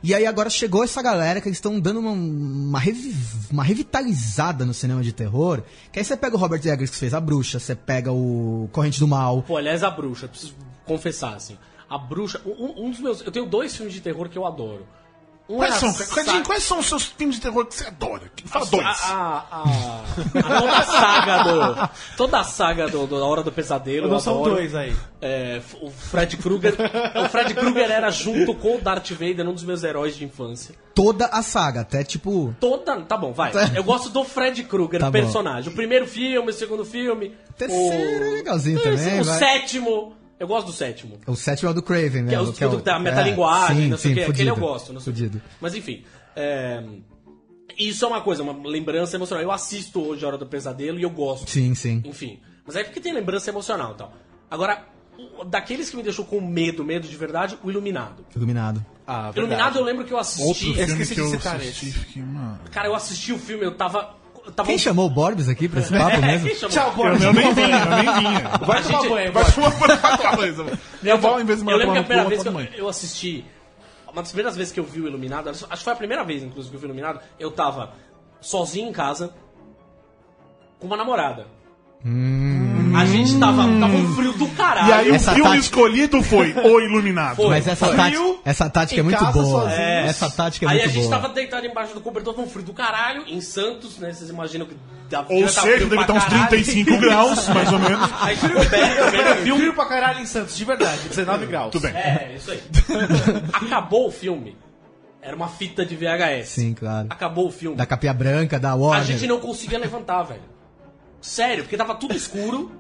E aí agora chegou essa galera que eles estão dando uma, uma, revi- uma revitalizada no cinema de terror. Que aí você pega o Robert Eggers que fez A Bruxa, você pega o Corrente do Mal. Pô, aliás, a bruxa, preciso confessar, assim. A bruxa, um, um dos meus. Eu tenho dois filmes de terror que eu adoro. Um Quais são, Cadinho, quais são os seus filmes de terror que você adora? Fala a, dois. A, a, a- a- toda a saga do. Toda a saga do, do- da Hora do Pesadelo. Não são dois aí. É, o Fred Krueger. o Fred Krueger era junto com o Darth Vader, um dos meus heróis de infância. Toda a saga, até tipo. Toda. Tá bom, vai. Eu gosto do Fred Krueger, Tá o bom. personagem. O primeiro filme, o segundo filme. O terceiro é legalzinho também, O vai. sétimo. Eu gosto do sétimo. O sétimo é o do Craven, né? Que é o- que da metalinguagem, sim, não sei sim, o que. Aquele eu gosto, não sei o Fudido. quê. Mas enfim. é, Isso é uma coisa, uma lembrança emocional. Eu assisto hoje a Hora do Pesadelo e eu gosto. Sim, sim. Enfim. Mas é porque tem lembrança emocional e tal. Agora, o- daqueles que me deixou com medo, medo de verdade, o Iluminado. Iluminado. Ah, Iluminado eu lembro que eu assisti. Outro filme esqueci que de eu citar assisti, esse. fiquei, mano... Cara, eu assisti o filme, eu tava. Eu tava Quem chamou o Borbs aqui pra esse papo É, mesmo? Tchau, Eu, Borges. eu nem vinha, eu nem vinha. Vai A tomar gente- banho, Vai Borges. tomar banho. Minha avó, em vez de Eu lembro que a primeira tomar vez que eu, eu assisti. Uma das primeiras vezes que eu vi o Iluminado, acho que foi a primeira vez, inclusive, que eu vi o Iluminado, eu tava sozinho em casa com uma namorada. A gente tava. Tava um frio do caralho. E aí Essa o filme tática- escolhido foi O Iluminado. Foi. Mas essa, Frio tática, essa tática é muito boa. sozinho. Essa tática é Aí muito a gente boa. tava deitado embaixo do cobertor um frio do caralho, em Santos, né? Vocês imaginam que. da- Ou tá seja, deve estar uns caralho. 35 graus, mais ou menos. Aí frio bem, pra caralho em Santos, de verdade, 19 graus. Tudo bem. É, isso aí. Acabou o filme. Era uma fita de VHS. Sim, claro. Acabou o filme. Da capinha branca, da A Warner. gente não conseguia levantar, velho. Sério, porque tava tudo escuro.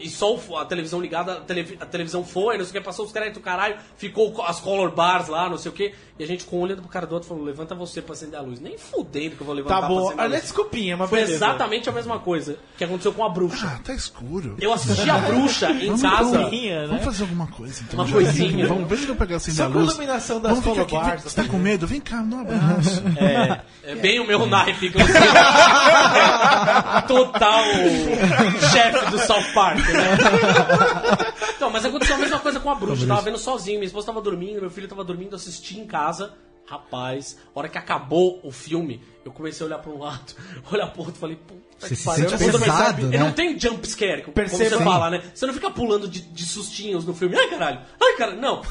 E só o- a televisão ligada, a, televi- a televisão foi, não sei o que, passou os créditos do caralho, ficou co- as color bars lá, não sei o que. E a gente com um olhando pro cara do outro falou, levanta você pra acender a luz. Nem fudendo que eu vou levantar Tá pra bom. acender a Olha, luz. desculpinha, mas Foi beleza. exatamente a mesma coisa que aconteceu com a bruxa. Ah, tá escuro. Eu assisti a bruxa em Vamos casa. então, né? Vamos fazer alguma coisa, então. Uma já. coisinha. Vamos ver se eu pegar assim Só com a luz. iluminação das Vamos ficar aqui. colobars, Você tá com medo? Vem cá, um abraço. É bem o meu naipe eu sei. Total chefe do South Park, né? Então, mas aconteceu a mesma coisa com a bruxa. Eu tava vendo sozinho, minha esposa tava dormindo, meu filho tava dormindo, eu assisti em casa. Rapaz, a hora que acabou o filme, eu comecei a olhar pra um lado, olhar pro outro e falei, puta Você que se pariu. Eu pesado, percebe- né? E não tem jump scare, como Perceba- você fala, né? Você não fica pulando de, de sustinhos no filme. Ai, caralho. Ai, caralho. Não.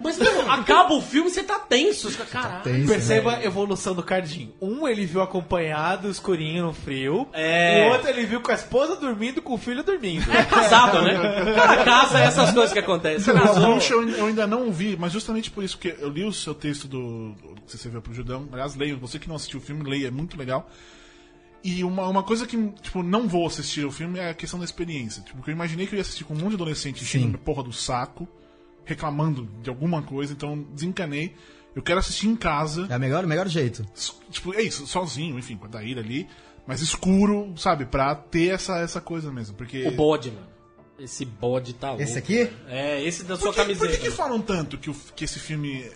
Mas, meu, acaba o filme, você tá tenso. Você fica, caralho. Tem isso, Perceba né? a evolução do Cardinho. Um ele viu acompanhado, escurinho no frio. É. O outro ele viu com a esposa dormindo, com o filho dormindo. É casado, né? Cara, casa é essas coisas que acontecem. Casou. Bruxa eu, eu ainda não vi, mas justamente por isso que eu li o seu texto do, do que você viu pro Judão. Aliás, leia, você que não assistiu o filme, leia, é muito legal. E uma, uma coisa que, tipo, não vou assistir o filme é a questão da experiência. Tipo, porque eu imaginei que eu ia assistir com um monte de adolescente enchendo a porra do saco, reclamando de alguma coisa, então desencanei. Eu quero assistir em casa, É o melhor, o melhor jeito. tipo, é isso, sozinho, enfim, com a Daíra ali, mas escuro, sabe, pra ter essa, essa coisa mesmo. Porque. O bode, mano. Esse bode tá louco. Esse aqui? É, esse da Por sua que, por camiseta. que, que falam tanto que, o- que esse filme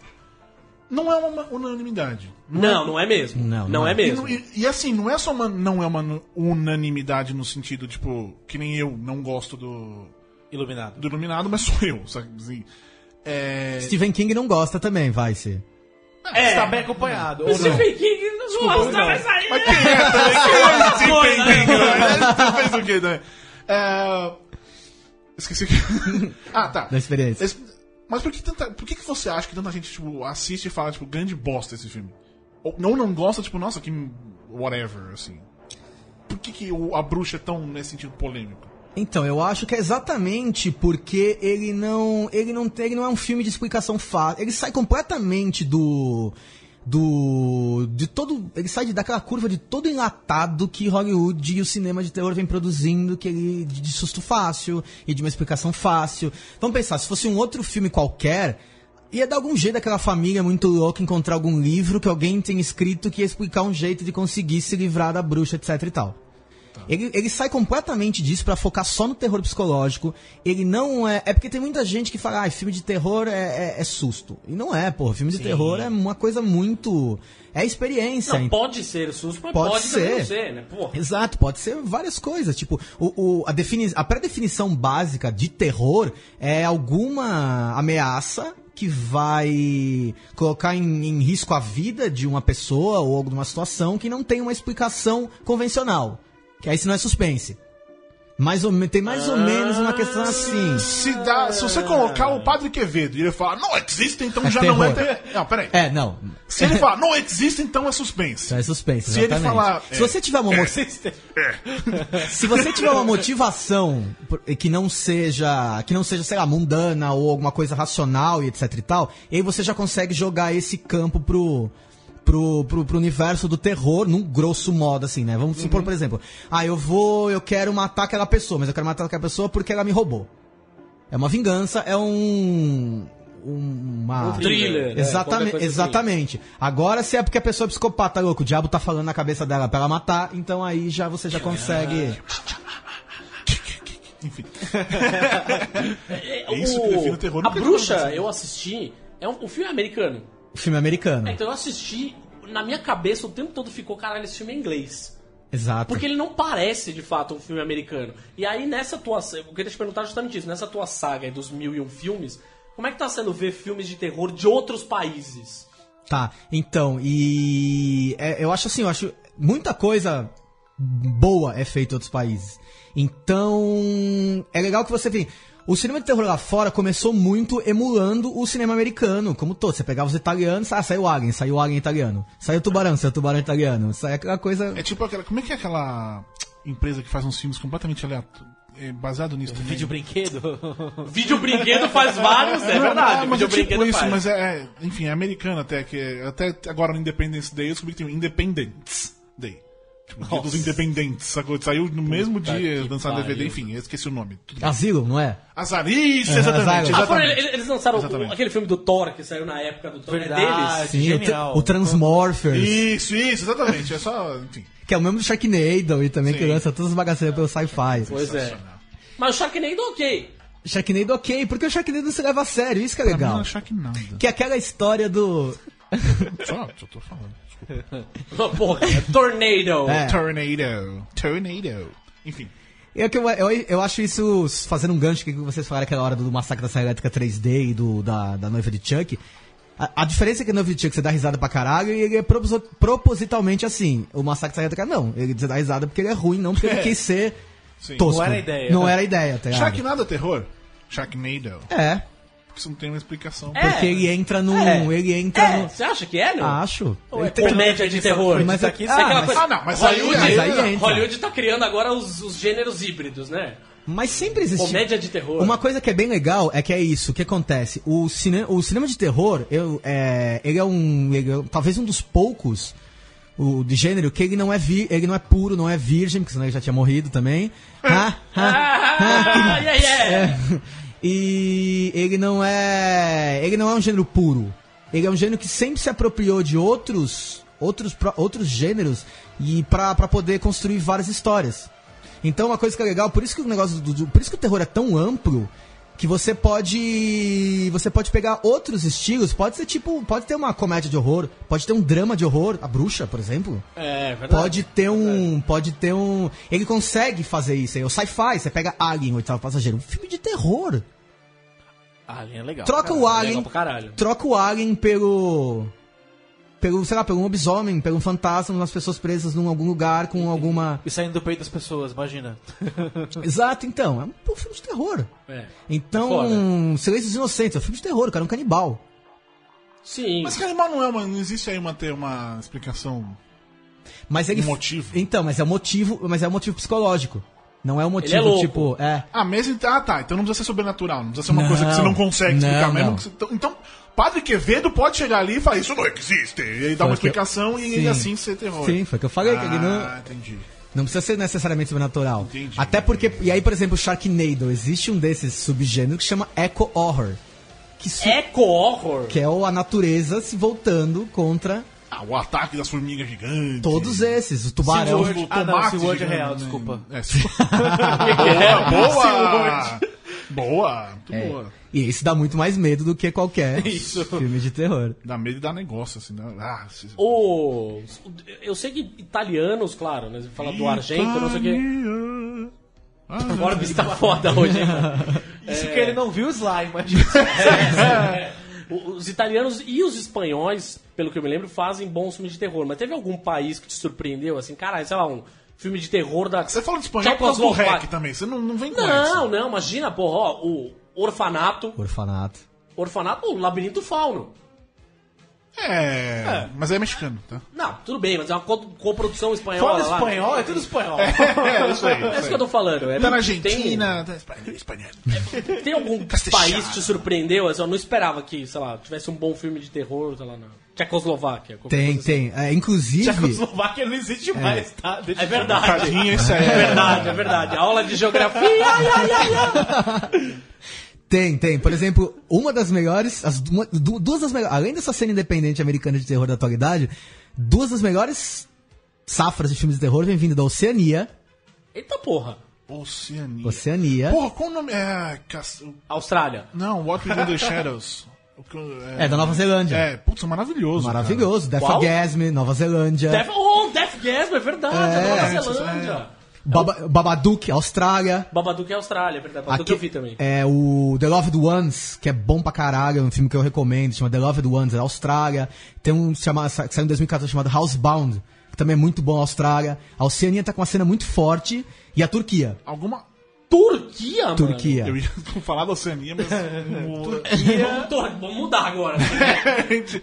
não é uma unanimidade? Não, não é mesmo. Não, Não, não é é. Mesmo. não- e- e assim, não é só uma, não é uma unanimidade no sentido, tipo, que nem eu não gosto do, Iluminado. do Iluminado, mas sou eu, sabe? Assim, é, Stephen King não gosta também, vai ser. É, Está bem acompanhado. o não? Stephen King não gosta, não. mas aí... Mas quem é também? Quem é Coisa, né? Stephen King? Você fez o quê também? É... Esqueci que... ah, tá. Da experiência. Esse- Mas por que, tanta... por que, que você acha que tanta gente tipo, assiste e fala, tipo, grande bosta esse filme? Ou não, não gosta, tipo, nossa, que whatever, assim. Por que, que o- a bruxa é tão nesse sentido polêmico? Então, eu acho que é exatamente porque ele não, ele não, ele não é um filme de explicação fácil. Ele sai completamente do do de todo, ele sai daquela curva de todo enlatado que Hollywood e o cinema de terror vem produzindo, que ele de, de susto fácil e de uma explicação fácil. Vamos pensar, se fosse um outro filme qualquer, ia dar algum jeito daquela família muito louca encontrar algum livro que alguém tenha escrito que ia explicar um jeito de conseguir se livrar da bruxa, etc e tal. Ele, ele sai completamente disso pra focar só no terror psicológico. Ele não é. É porque tem muita gente que fala, ah, filme de terror é, é- é susto. E não é, pô. Filme de terror é uma coisa muito. É experiência. Não, pode ser susto, mas Pode pode, ser. ser, né? Porra. Exato, pode ser várias coisas. Tipo, o, o- a, defini a pré-definição básica de terror é alguma ameaça que vai colocar em, em risco a vida de uma pessoa ou alguma situação que não tem uma explicação convencional. Que aí se não é suspense. Mais ou, tem mais ou menos uma questão assim. Se, dá, se você colocar o Padre Quevedo e ele falar, não existe, então É já não é. terror. Ter... Não, peraí. É, não. Se ele falar, não existe, então é suspense. Então é suspense, Se ele exatamente. falar, Se é, você tiver uma mo- Se você tiver uma motivação que não seja, que não seja, sei lá, mundana ou alguma coisa racional e etc e tal, e aí você já consegue jogar esse campo pro pro, pro, pro universo do terror, num grosso modo, assim, né? Vamos supor, por exemplo, ah, eu vou, eu quero matar aquela pessoa, mas eu quero matar aquela pessoa porque ela me roubou. É uma vingança, é um. um- Uma... Um thriller, né? Qualquer Exatamente, assim. exatamente. Agora, se é porque a pessoa é psicopata, louco, o diabo tá falando na cabeça dela pra ela matar, então aí já você já consegue. Enfim. É, isso que define o terror, A Bruxa, assim. eu assisti, é um, um filme americano. Filme americano. É, então eu assisti, na minha cabeça o tempo todo ficou, caralho, esse filme é inglês. Exato. Porque ele não parece, de fato, um filme americano. E aí, nessa tua... Eu queria te perguntar justamente isso. Nessa tua saga dos mil e um filmes, como é que tá sendo ver filmes de terror de outros países? Tá, então, e é, eu acho assim, eu acho muita coisa boa é feita em outros países. Então, é legal que você vê. O cinema de terror lá fora começou muito emulando o cinema americano, como todo. Você pegava os italianos, ah, saiu Alien, saiu Alien italiano. Saiu Tubarão, saiu Tubarão italiano. Saiu aquela coisa. É tipo aquela. Como é que é aquela empresa que faz uns filmes completamente aleatórios? É baseado nisso também. Vídeo brinquedo. Vídeo brinquedo faz vários, é verdade. Ah, mas Vídeo é tipo isso, faz. mas é, é- Enfim, é americano até, que é- até agora no Independence Day eu descobri que tem o Independence Day. Tipo, dos independentes, sacou? Saiu no mesmo dia, que lançado pariu. DVD, enfim, eu esqueci o nome. Asilo, não é? Azarice, É, exatamente, Asylum. Ah, foram- exatamente. eles, lançaram o- Exatamente. aquele filme do Thor que saiu na época do Thor. É Verdade. deles? Sim, o, Genial. o Transmorphers, Isso, isso, exatamente. É só, enfim. que é o mesmo do Sharknado e também que Sim. lança todas as bagaceiras pelo sci-fi. Pois é. Mas o Sharknado, ok. Sharknado ok, porque o Sharknado não se leva a sério, isso que é Pra mim legal. não achar que nada. Que é aquela história do. Só, só tô falando. Porra, é Tornado. É. Tornado. Tornado. Enfim. É que eu, eu, eu acho isso, fazendo um gancho que vocês falaram aquela hora do Massacre da Serra Elétrica 3D e do, da, da noiva de Chuck. A, a diferença é que a noiva de Chuck você dá risada pra caralho e ele é proposi- propositalmente assim. O Massacre da Serra Elétrica não. Ele você dá risada porque ele é ruim, não porque ele quis ser Sim. tosco. Não era a ideia. Não era a ideia, tá? Sharknado é terror? Sharknado. É. Porque você não tem uma explicação. É. Porque ele entra num. É. Ele entra É, no. você acha que é, não? Acho. Ou é tem- comédia de terror? Mas é- aqui, ah, aquela mas- coisa. Ah, não, mas Hollywood, aí- mas aí entra. Hollywood tá criando agora os, os gêneros híbridos, né? Mas sempre existe. Comédia de terror. Uma coisa que é bem legal é que é isso. O que acontece? O, cine, o cinema de terror, eu, é, ele é um. ele é talvez um dos poucos o, de gênero que ele não é vi, ele não é puro, não é virgem, porque senão ele já tinha morrido também. Ah, ah, Ah, yeah, yeah. É. E ele não é. Ele não é um gênero puro. Ele é um gênero que sempre se apropriou de outros outros, outros gêneros e pra poder construir várias histórias. Então uma coisa que é legal, por isso que o negócio do- por isso que o terror é tão amplo que você pode você pode pegar outros estilos, pode ser tipo, pode ter uma comédia de horror, pode ter um drama de horror, a bruxa, por exemplo. É, verdade. Pode ter um. Pode ter um. Ele consegue fazer isso aí. O sci-fi, você pega Alien, o oitavo passageiro. Um filme de terror. Alien é legal. Troca o Legal Alien. caralho. Troca o Alien pelo. Pelo, sei lá, pelo um lobisomem, pelo um fantasma, umas pessoas presas num algum lugar com alguma. E saindo do peito das pessoas, imagina. Exato, então. É um, pô, filme de terror. É. Então, Foda. Silêncios Inocentes, é um filme de terror, o cara é um canibal. Sim. Mas canibal não é uma. Não existe aí uma, ter uma explicação. Mas ele. Um motivo. Então, mas é um motivo. Mas é um motivo psicológico. Não é um é motivo, louco. tipo. É. Ah, mesmo. Ah, tá. Então não precisa ser sobrenatural. Não precisa ser uma Não, coisa que você não consegue explicar não, mesmo. não. que você- então, então, Padre Quevedo pode chegar ali e falar: Isso não existe. E aí dá uma o que eu- explicação e Sim. assim ser terror. Sim, foi o que eu falei, que ele não. Ah, entendi. Não precisa ser necessariamente sobrenatural. Entendi, Até porque. E aí, por exemplo, o Sharknado. Existe um desses subgêneros que chama Eco Horror. Que, su- Eco horror. que é o- a natureza se voltando contra Ah, o ataque das formigas gigantes. todos esses. O tubarão. SeaWorld, Ah, não, SeaWorld é real, desculpa. É, boa, boa! boa, muito É. boa. E esse dá muito mais medo do que qualquer filme de terror. Dá medo e dá negócio, assim. Né? Ah, esses... O... Eu sei que italianos, claro, né? Você fala do Argento, não sei o quê. Ah, O Borbs tá foda hoje, hein, cara? Isso que ele não viu o slime, imagina. É, Os italianos e os espanhóis, pelo que eu me lembro, fazem bons filmes de terror. Mas teve algum país que te surpreendeu, assim, caralho, sei lá, um filme de terror da. Você fala de espanhol por causa do. REC também. Você não, não vem com Não, essa. não, imagina, porra, ó, o Orfanato. Orfanato. Orfanato, o Labirinto Fauno. É, mas é mexicano, tá? Não, tudo bem, mas é uma co- coprodução espanhola. Fala lá. espanhol, é tudo espanhol. É, isso aí. É isso que eu tô falando. É, Tá na tem- Argentina, tá espanhol. espanhol. Tem algum Castelhano. país que te surpreendeu? Eu não esperava que, sei lá, tivesse um bom filme de terror, sei lá, na Tchecoslováquia. Tem, assim. tem. É, inclusive. Tchecoslováquia não existe mais, tá? Deixa É verdade. Tadinho, isso aí. É verdade, é verdade. Aula de geografia. ai, ai, ai, ai. Tem, tem. Por exemplo, uma das melhores. As, uma- du- duas das melhores. Além dessa cena independente americana de terror da atualidade, duas das melhores safras de filmes de terror vem vindo da Oceania. Eita porra. Oceania. Oceania. Porra, qual o nome? É. Austrália. Não, What We Do in the Shadows. Que- É, da Nova Zelândia. É, putz, maravilhoso. Maravilhoso. Death? Orgasm, Nova Zelândia. Death, oh, Death Gasm, é verdade. É, Nova essa- Zelândia. Baba- Babadook, Austrália. Babadook é Austrália, é verdade. Babadook Aqui- eu vi também. É o The Loved Ones, que é bom pra caralho, é um filme que eu recomendo, chama The Loved Ones, é Austrália. Tem um chama, que saiu em 2014 chamado Housebound, que também é muito bom, Austrália. A Oceania tá com uma cena muito forte, e a Turquia. Alguma. Turquia, mano. Turquia. Eu ia falar da Oceania, mas. Vamos, tor- vamos mudar agora.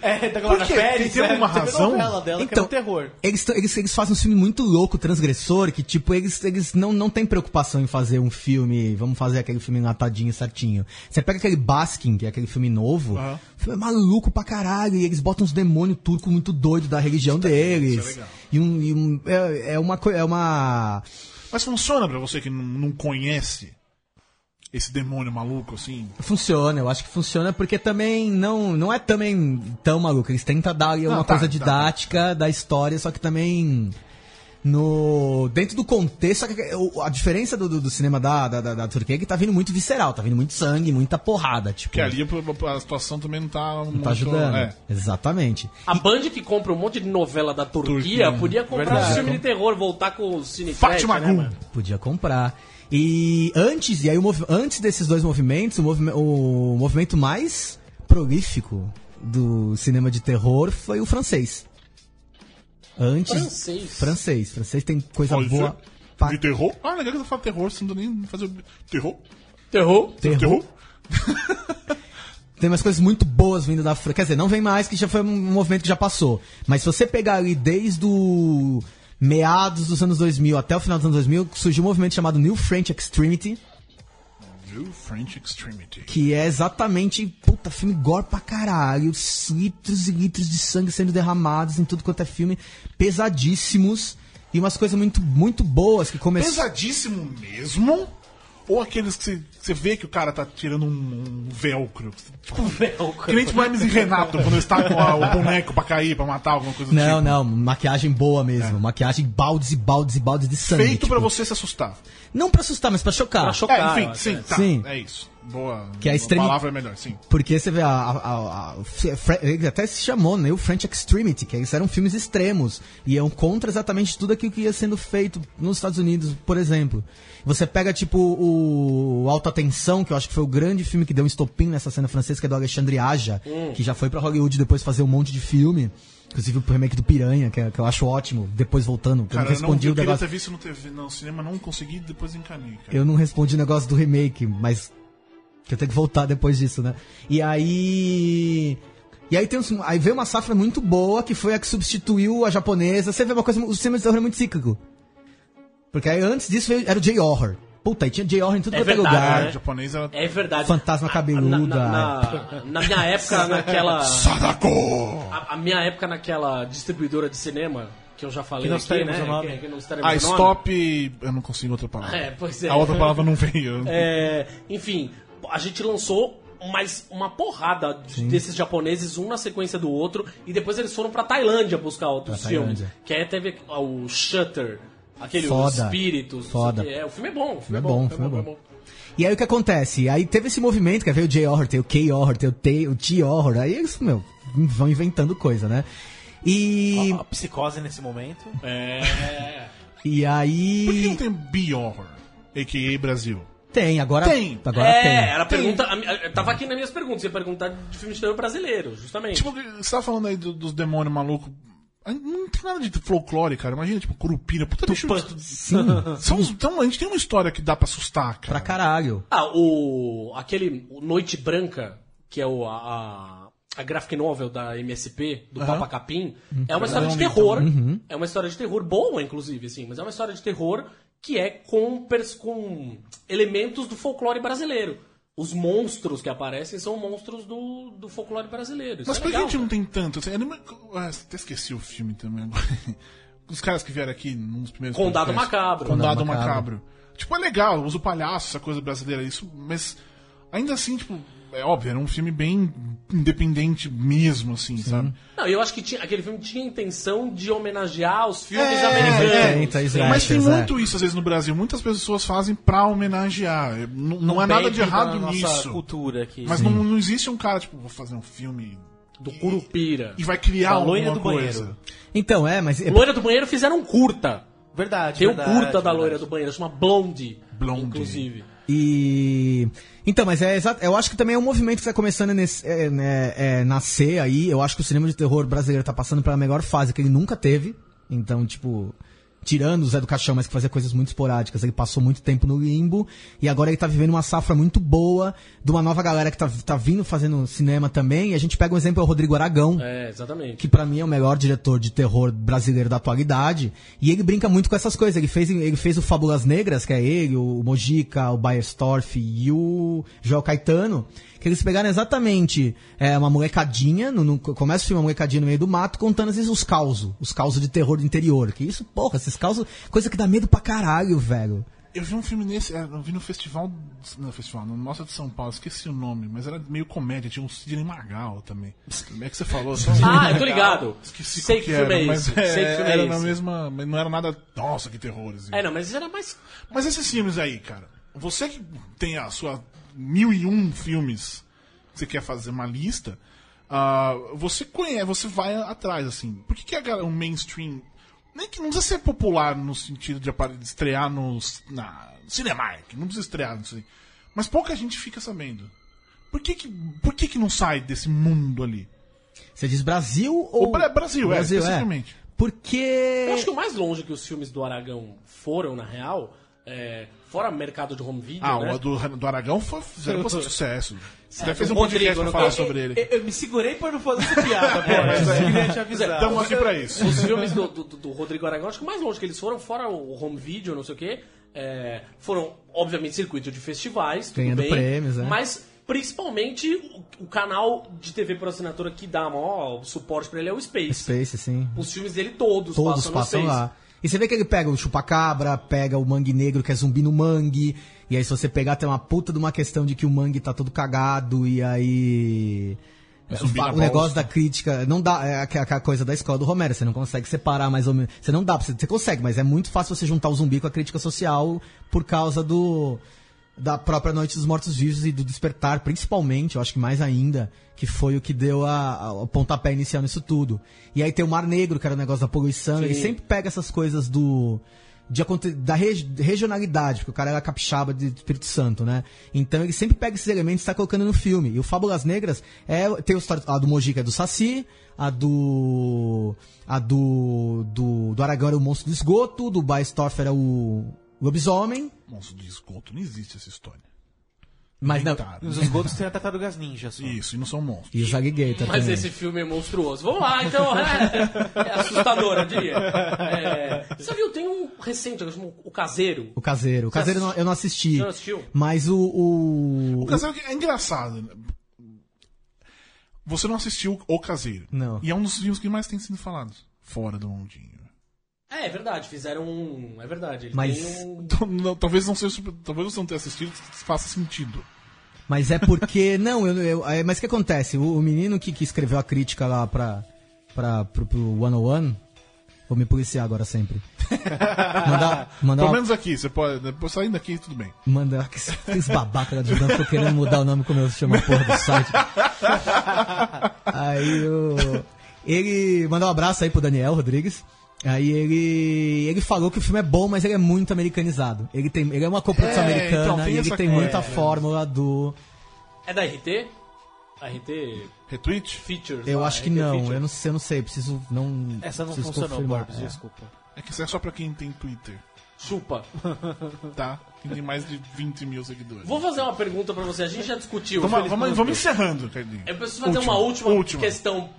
É, Por quê? Pérez. Tem é, alguma razão? novela dela que Então, é um terror. Eles, eles, eles fazem um filme muito louco, transgressor, que tipo, eles, eles não, não têm preocupação em fazer um filme, vamos fazer aquele filme enlatadinho certinho. Você pega aquele Baskin, que é aquele filme novo, Aham. o filme é maluco pra caralho, e eles botam uns demônios turcos muito doidos da religião deles. isso é legal. E um, e um- é, é uma coisa, é uma... Mas funciona pra você que não, conhece esse demônio maluco assim? Funciona, eu acho que funciona porque também não, não é também tão maluco. Eles tentam dar ali uma tá, coisa tá. didática da história, só que também no dentro do contexto. Que a diferença do, do, do cinema da, da, da, da Turquia é que tá vindo muito visceral, tá vindo muito sangue, muita porrada. Tipo, Porque ali a, a situação também não tá. não tá ajudando. É. Exatamente. A Band que compra um monte de novela da Turquia, Turquia. podia comprar Verdade. um filme de terror, voltar com o Cine Fátima né? Podia comprar. E antes, e aí o antes desses dois movimentos, o, movi- o movimento mais prolífico do cinema de terror foi o francês. Antes. Francês. Francês. Francês tem coisa boa. pra- De terror? Ah, legal que eu falo terror, você não nem fazer terror. Terror? Terror. Terror? tem umas coisas muito boas vindo da França. Quer dizer, não vem mais, que já foi um movimento que já passou. Mas se você pegar ali desde o meados dos anos 2000 até o final dos anos 2000, surgiu um movimento chamado New French Extremity, New French Extremity. que é exatamente, puta, filme gore pra caralho, litros e litros de sangue sendo derramados em tudo quanto é filme, pesadíssimos, e umas coisas muito, muito boas que começaram... Pesadíssimo mesmo? Ou aqueles que você, vê que o cara tá tirando um, um velcro? Tipo, Velcro. que nem tipo Hermes e Renato, quando eles tá com a- o boneco pra cair, pra matar, alguma coisa do Não, tipo. não, maquiagem boa mesmo. Maquiagem baldes e baldes e baldes de sangue. Feito pra tipo, você se assustar. Não pra assustar, mas pra chocar. Pra chocar. É, enfim, sim, é. tá. Sim. É isso. Boa. Que é a extremi- palavra é melhor, sim. Porque você vê, a, a- a- a- Fre- ele até se chamou, né? O French Extremity, que eles eram filmes extremos. E iam contra exatamente tudo aquilo que ia sendo feito nos Estados Unidos, por exemplo. Você pega, tipo, o Alta Tensão, que eu acho que foi o grande filme que deu um estopim nessa cena francesa, que é do Alexandre Aja, que já foi pra Hollywood depois fazer um monte de filme. Inclusive o remake do Piranha, que, é- que eu acho ótimo. Depois voltando, eu Cara, não eu, não, respondi eu o queria negócio. ter visto no, TV, no cinema, não consegui, depois encanei, cara. Eu não respondi o negócio do remake, mas. Que eu tenho que voltar depois disso, né? E aí. E aí tem aí veio uma safra muito boa, que foi a que substituiu a japonesa. Você vê uma coisa, o cinema de terror é muito cíclico. Porque aí antes disso veio- era o J-Horror. Puta, aí tinha J-Horror em tudo É quanto é lugar. né? Japonês era... É verdade. Fantasma cabeluda. Na, na- na- na minha época, naquela. Sadako! A, a minha época naquela distribuidora de cinema, que eu já falei Que nós aqui, né? o nome. Que, que nós teremos. Ah, stop... Eu não consigo outra palavra. É, pois é. A outra palavra não veio. É, enfim, a gente lançou mais uma porrada de- desses japoneses, um na sequência do outro, e depois eles foram pra Tailândia buscar outros Pra filmes. Tailândia. Que aí teve o Shutter, aquele Os Foda. Espíritos. não Foda. sei o que. É, o filme é bom, o filme É bom, o filme é bom. bom. E aí o que acontece? Aí teve esse movimento, que veio o J-Horror, tem o K-Horror, tem o T- o T-Horror. Aí eles, meu, vão inventando coisa, né? E. A, a psicose nesse momento. É. E aí. Por que não tem B-Horror? A.K.A. Brasil. Tem, agora Tem. Agora é, tem. era a pergunta. a eu tava aqui nas minhas perguntas, ia perguntar de filme de terror brasileiro, justamente. Tipo, você tava falando aí do- dos demônios malucos. Não tem nada de folclore, cara. Imagina, tipo, curupira. Puta bicho. Sim, São, então, a gente tem uma história que dá pra assustar, cara. pra caralho. Ah, o. aquele o Noite Branca, que é o, a, a, graphic novel da MSP, do Papa Capim, é uma história de terror. É uma história de terror boa, inclusive, assim, mas é uma história de terror que é com, pers- com elementos do folclore brasileiro. Os monstros que aparecem são monstros do, do folclore brasileiro. Isso Mas é por que a gente não cara. tem tanto? Assim, anima- Ah, até esqueci o filme também agora. Os caras que vieram aqui nos primeiros Condado podcasts. Macabro. Condado Condado Macabro. Macabro. Tipo, é legal, usa o palhaço, essa coisa brasileira, isso, mas ainda assim, tipo, é óbvio, era um filme bem independente mesmo, assim, sabe? Não, eu acho que tinha, aquele filme tinha a intenção de homenagear os filmes É, americanos. é, então, Sim. exato. Mas tem é. muito isso, às vezes, no Brasil. Muitas pessoas fazem pra homenagear. Não, não, é nada de errado da nossa nisso. cultura aqui. Mas não, não existe um cara, tipo, vou fazer um filme Do Curupira. e vai criar Da alguma loira do coisa. banheiro. Então, é, mas. Loira do Banheiro fizeram um curta. Verdade, Tem o verdade, curta da verdade. Loira do Banheiro, chama Blondie. Blondie. Inclusive. E. Então, mas é exato. Eu acho que também é um movimento que está começando a nesse- é, né, é, nascer aí. Eu acho que o cinema de terror brasileiro tá passando pela melhor fase que ele nunca teve. Então, tipo. Tirando o Zé do Caixão, mas que fazia coisas muito esporádicas, ele passou muito tempo no limbo e agora ele tá vivendo uma safra muito boa de uma nova galera que tá, tá vindo fazendo cinema também. E a gente pega um exemplo, é o Rodrigo Aragão, É, exatamente. que pra mim é o melhor diretor de terror brasileiro da atualidade. E ele brinca muito com essas coisas. Ele fez, ele fez o Fábulas Negras, que é ele, o Mojica, o Bayerstorff e o Joel Caetano. Que eles pegaram exatamente é, uma molecadinha, no, no, começa o filme uma molecadinha no meio do mato, contando esses, os causos. Os causos de terror do interior. Que isso, porra, esses causos. Coisa que dá medo pra caralho, velho. Eu vi um filme nesse, é, eu vi no festival, no festival, no Mostra de São Paulo, esqueci o nome, mas era meio comédia, tinha um Sidney Magal também. Como é que você falou? Só- Ah, eu tô ligado. Esqueci Sei que que filme era, é mas esse. Sei que filme era é na esse. mesma, mas não era nada, nossa, que terror. Assim. É, não, mas era mais. Mas esses filmes aí, cara, você que tem a sua mil e um filmes, que você quer fazer uma lista, ah, você conhece, você vai atrás, assim. Por que, que a galera, o mainstream, nem que não precisa ser popular no sentido de estrear nos, na Cinemark, não precisa estrear, não sei. Mas pouca gente fica sabendo. Por que que, por que, que não sai desse mundo ali? Você diz Brasil ou. O Bra- Brasil, é, Brasil, especificamente. Porque. Eu acho que o mais longe que os filmes do Aragão foram, na real, é, fora mercado de home video, Ah, né? o do, do Aragão foi bastante sucesso. Você até fez um Rodrigo, podcast pra falar sobre ele. Eu, eu me segurei pra não fazer essa piada, pô. mas eu queria te avisar. Estamos aqui pra isso. Os filmes do, do- do Rodrigo Aragão, acho que o mais longe que eles foram, fora o home video, não sei o quê, é, foram, obviamente, circuito de festivais, tudo Ganhando bem, prêmios, né? mas principalmente o, o canal de TV por assinatura que dá maior suporte pra ele é o Space. Space, sim. Os filmes dele todos, Todos passam, passam no Space. lá. E você vê que ele pega o chupacabra, pega o mangue negro, que é zumbi no mangue. E aí, se você pegar, tem uma puta de uma questão de que o mangue tá todo cagado. E aí. É na o negócio da crítica. Não dá. É aquela coisa da escola do Romero. Você não consegue separar mais ou menos. Você não dá. Você, você consegue, mas é muito fácil você juntar o zumbi com a crítica social por causa do. Da própria Noite dos Mortos Vivos e do Despertar, principalmente, eu acho que mais ainda, que foi o que deu a, a- o pontapé inicial nisso tudo. E aí tem o Mar Negro, que era o negócio da poluição, ele sempre pega essas coisas do. De, da regi- regionalidade, porque o cara era capixaba de Espírito Santo, né? Então ele sempre pega esses elementos e está colocando no filme. E o Fábulas Negras é, tem o a do Mojica é do Saci, a do. A do. Do, do Aragão era o monstro do esgoto, do Baestorff era o lobisomem. Monstro de esgoto, não existe essa história. Mas não. Inventaram. Nos esgotos tem a tartarugas ninja só. Isso, e não são monstros. E os Alligator Mas também. esse filme é monstruoso. Vamos lá, então. É, é assustador, eu diria. É, você viu, tem um recente, O Caseiro. O caseiro. O caseiro eu não- assisti. Você não assistiu? Mas o. o... O caseiro é engraçado. né? Você não assistiu O Caseiro. Não. E é um dos filmes que mais tem sido falados. Fora do mundinho. É, é verdade, fizeram um. É verdade. Ele Mas- tem um. Então, não, talvez não seja talvez você não tenha assistido faça sentido. Mas é porque. não, eu, eu- é, mas o que acontece? O, o menino que, que escreveu a crítica lá pra, pra, pro, pro 101. Vou me policiar agora sempre. Mandar. Mandar Pelo uma- menos aqui, você pode. Depois saindo daqui, tudo bem. Manda aqueles babaca da Judão ficou querendo mudar o nome como eu chamo a porra do site. Aí o. Ele mandou um abraço aí pro Daniel Rodrigues. Aí ele. Ele falou que o filme é bom, mas ele é muito americanizado. Ele, tem, ele é uma coprodução É, americana então, e ele tem muita fórmula do. É da RT? A RT Retweet? Features. Eu lá, acho que RT não, eu não sei, eu não sei, preciso não. Essa não preciso funcionou, confirmar. Borbs, É. desculpa. É que isso é só pra quem tem Twitter, Chupa. tá? Quem tem mais de 20 mil seguidores. Vou fazer uma pergunta pra você. A gente já discutiu. Vamos, vamos, vamos encerrando, Cardinho. Eu preciso fazer uma última, última. questão.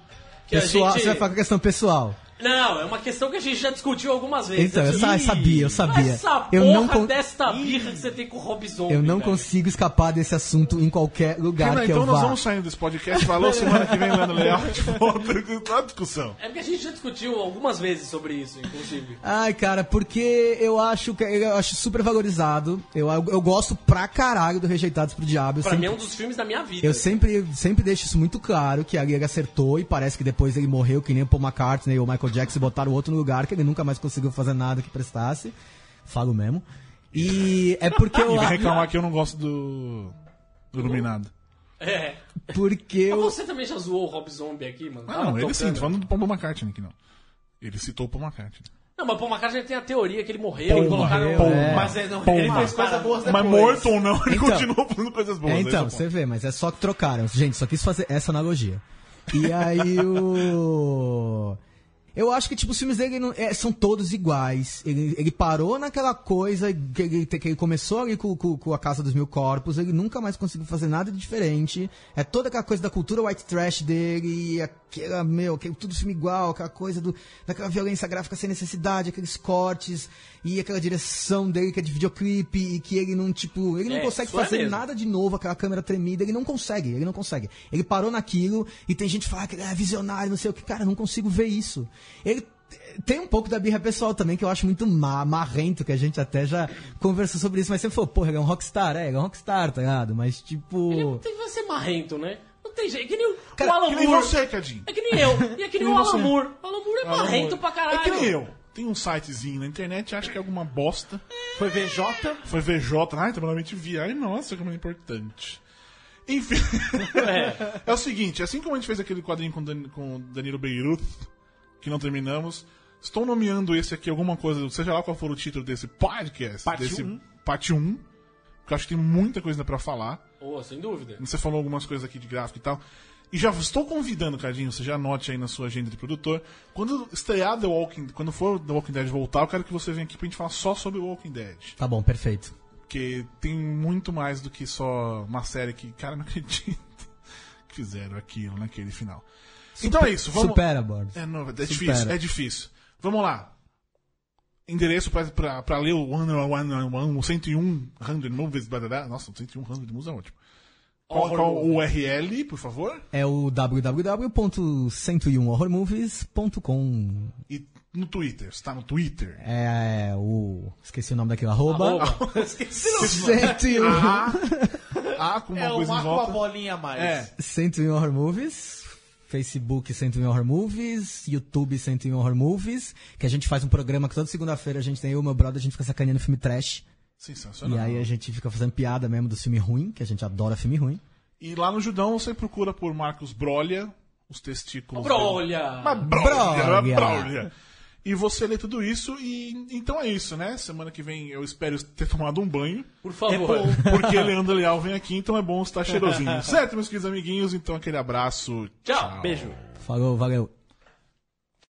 Que Pessoal, a gente... Você vai falar com a questão pessoal. Não, é uma questão que a gente já discutiu algumas vezes. Então, eu sa- Ih, sabia, eu sabia. Essa Eu porra não con- desta birra que você tem com o Rob Zombie, Eu não velho. consigo escapar desse assunto em qualquer lugar Renan, que então eu nós vá. vamos saindo desse podcast. Falou semana que vem lá no layout. Volta a discussão. É porque a gente já discutiu algumas vezes sobre isso, inclusive. Ai, cara, porque eu acho que eu acho super valorizado. Eu, eu, eu gosto pra caralho do Rejeitados pro Diabo. Eu Pra sempre, mim é um dos filmes da minha vida. eu sempre, sempre deixo isso muito claro, que ali ele acertou e parece que depois ele morreu, que nem o Paul McCartney ou o Michael Jackson e botaram outro no lugar, que ele nunca mais conseguiu fazer nada que prestasse. Falo mesmo. E é porque E eu vai reclamar que eu não gosto do. do Iluminado. É. Porque Mas eu. você também já zoou o Rob Zombie aqui, mano? Ah, não, ele sim, tô falando do Paul McCartney aqui não. Ele citou o Paul McCartney. Não, mas o Paul McCartney tem a teoria que ele morreu Paul e colocaram... morreu, é. Mas ele, não, ele fez coisa boas depois. Mas morto ou não, ele Então. continuou fazendo coisas boas. É, então, você vê, mas é só que trocaram. Gente, só quis fazer essa analogia. E aí o. Eu acho que, tipo, os filmes dele não- é, são todos iguais. Ele, ele parou naquela coisa que ele, que ele começou ali com, com- com A Casa dos Mil Corpos, ele nunca mais conseguiu fazer nada de diferente. É toda aquela coisa da cultura white trash dele, e aquela, meu, aquele, tudo filme igual, aquela coisa do, daquela violência gráfica sem necessidade, aqueles cortes, e aquela direção dele que é de videoclipe, e que ele não, tipo, ele não É, consegue é fazer mesmo. nada de novo, aquela câmera tremida, ele não consegue, ele não consegue. Ele parou naquilo e tem gente que fala que ele é visionário, não sei o que. Cara, não consigo ver isso. Ele tem um pouco da birra pessoal também, que eu acho muito ma marrento, que a gente até já conversou sobre isso, mas sempre falou, porra, ele é um rockstar, é, ele é um rockstar, tá ligado? Mas, tipo... Ele não tem que ser marrento, né? Tem jeito. É que nem o, Cara, o Alan Que nem Moore. você, Cadinho. É que nem eu. E é que nem o Alan. Moore. O Alan Moore é marrento pra caralho. É que nem eu. Tem um sitezinho na internet, acha que é alguma bosta. Foi VJ. Foi VJ. Ai, tá realmente vi. Ai, nossa, como é importante. Enfim. É. É o seguinte, assim como a gente fez aquele quadrinho com, Dan, com Danilo Beirut, que não terminamos, estou nomeando esse aqui alguma coisa, seja lá qual for o título desse podcast, Parte desse um. parte 1, porque eu acho que tem muita coisa ainda pra falar. Oh, sem dúvida. Você falou algumas coisas aqui de gráfico e tal. E já estou convidando, Cadinho, você já anote aí na sua agenda de produtor. Quando estrear The Walking quando for The Walking Dead voltar, eu quero que você venha aqui pra gente falar só sobre The Walking Dead. Tá bom, perfeito. Porque tem muito mais do que só uma série que, cara, não acredito que fizeram aquilo naquele final. então é isso, vamos. Supera, Borbs. É, não, é Supera. difícil, é difícil. Vamos lá. Endereço pra, pra, pra ler o 101 100 movies, blá, blá, blá. Nossa, 101 movies é ótimo. Qual, qual o URL, por favor? É o www.101horrormovies.com. E no Twitter, está no Twitter. É o. Esqueci o nome daquele arroba. Arroba. Esqueci o nome. 101. Ah, ah, com uma É coisa uma, em uma volta. bolinha a mais. É. 101 Horror Movies, Facebook 101 Horror Movies, YouTube 101 Horror Movies, que a gente faz um programa que toda segunda-feira a gente tem eu e o meu brother, a gente fica sacaneando filme trash. Sensacional. E aí a gente fica fazendo piada mesmo do filme ruim, que a gente adora filme ruim. E lá no Judão você procura por Marcos Brolha, os testículos. dele. Brolha! Uma brolha, uma Brolha. brolha. E você lê tudo isso e então é isso, né? Semana que vem eu espero ter tomado um banho. Por É favor. bom. Porque Leandro Leal vem aqui, então é bom estar cheirosinho. certo, meus queridos amiguinhos? Então aquele abraço. Tchau. Beijo. Falou, valeu.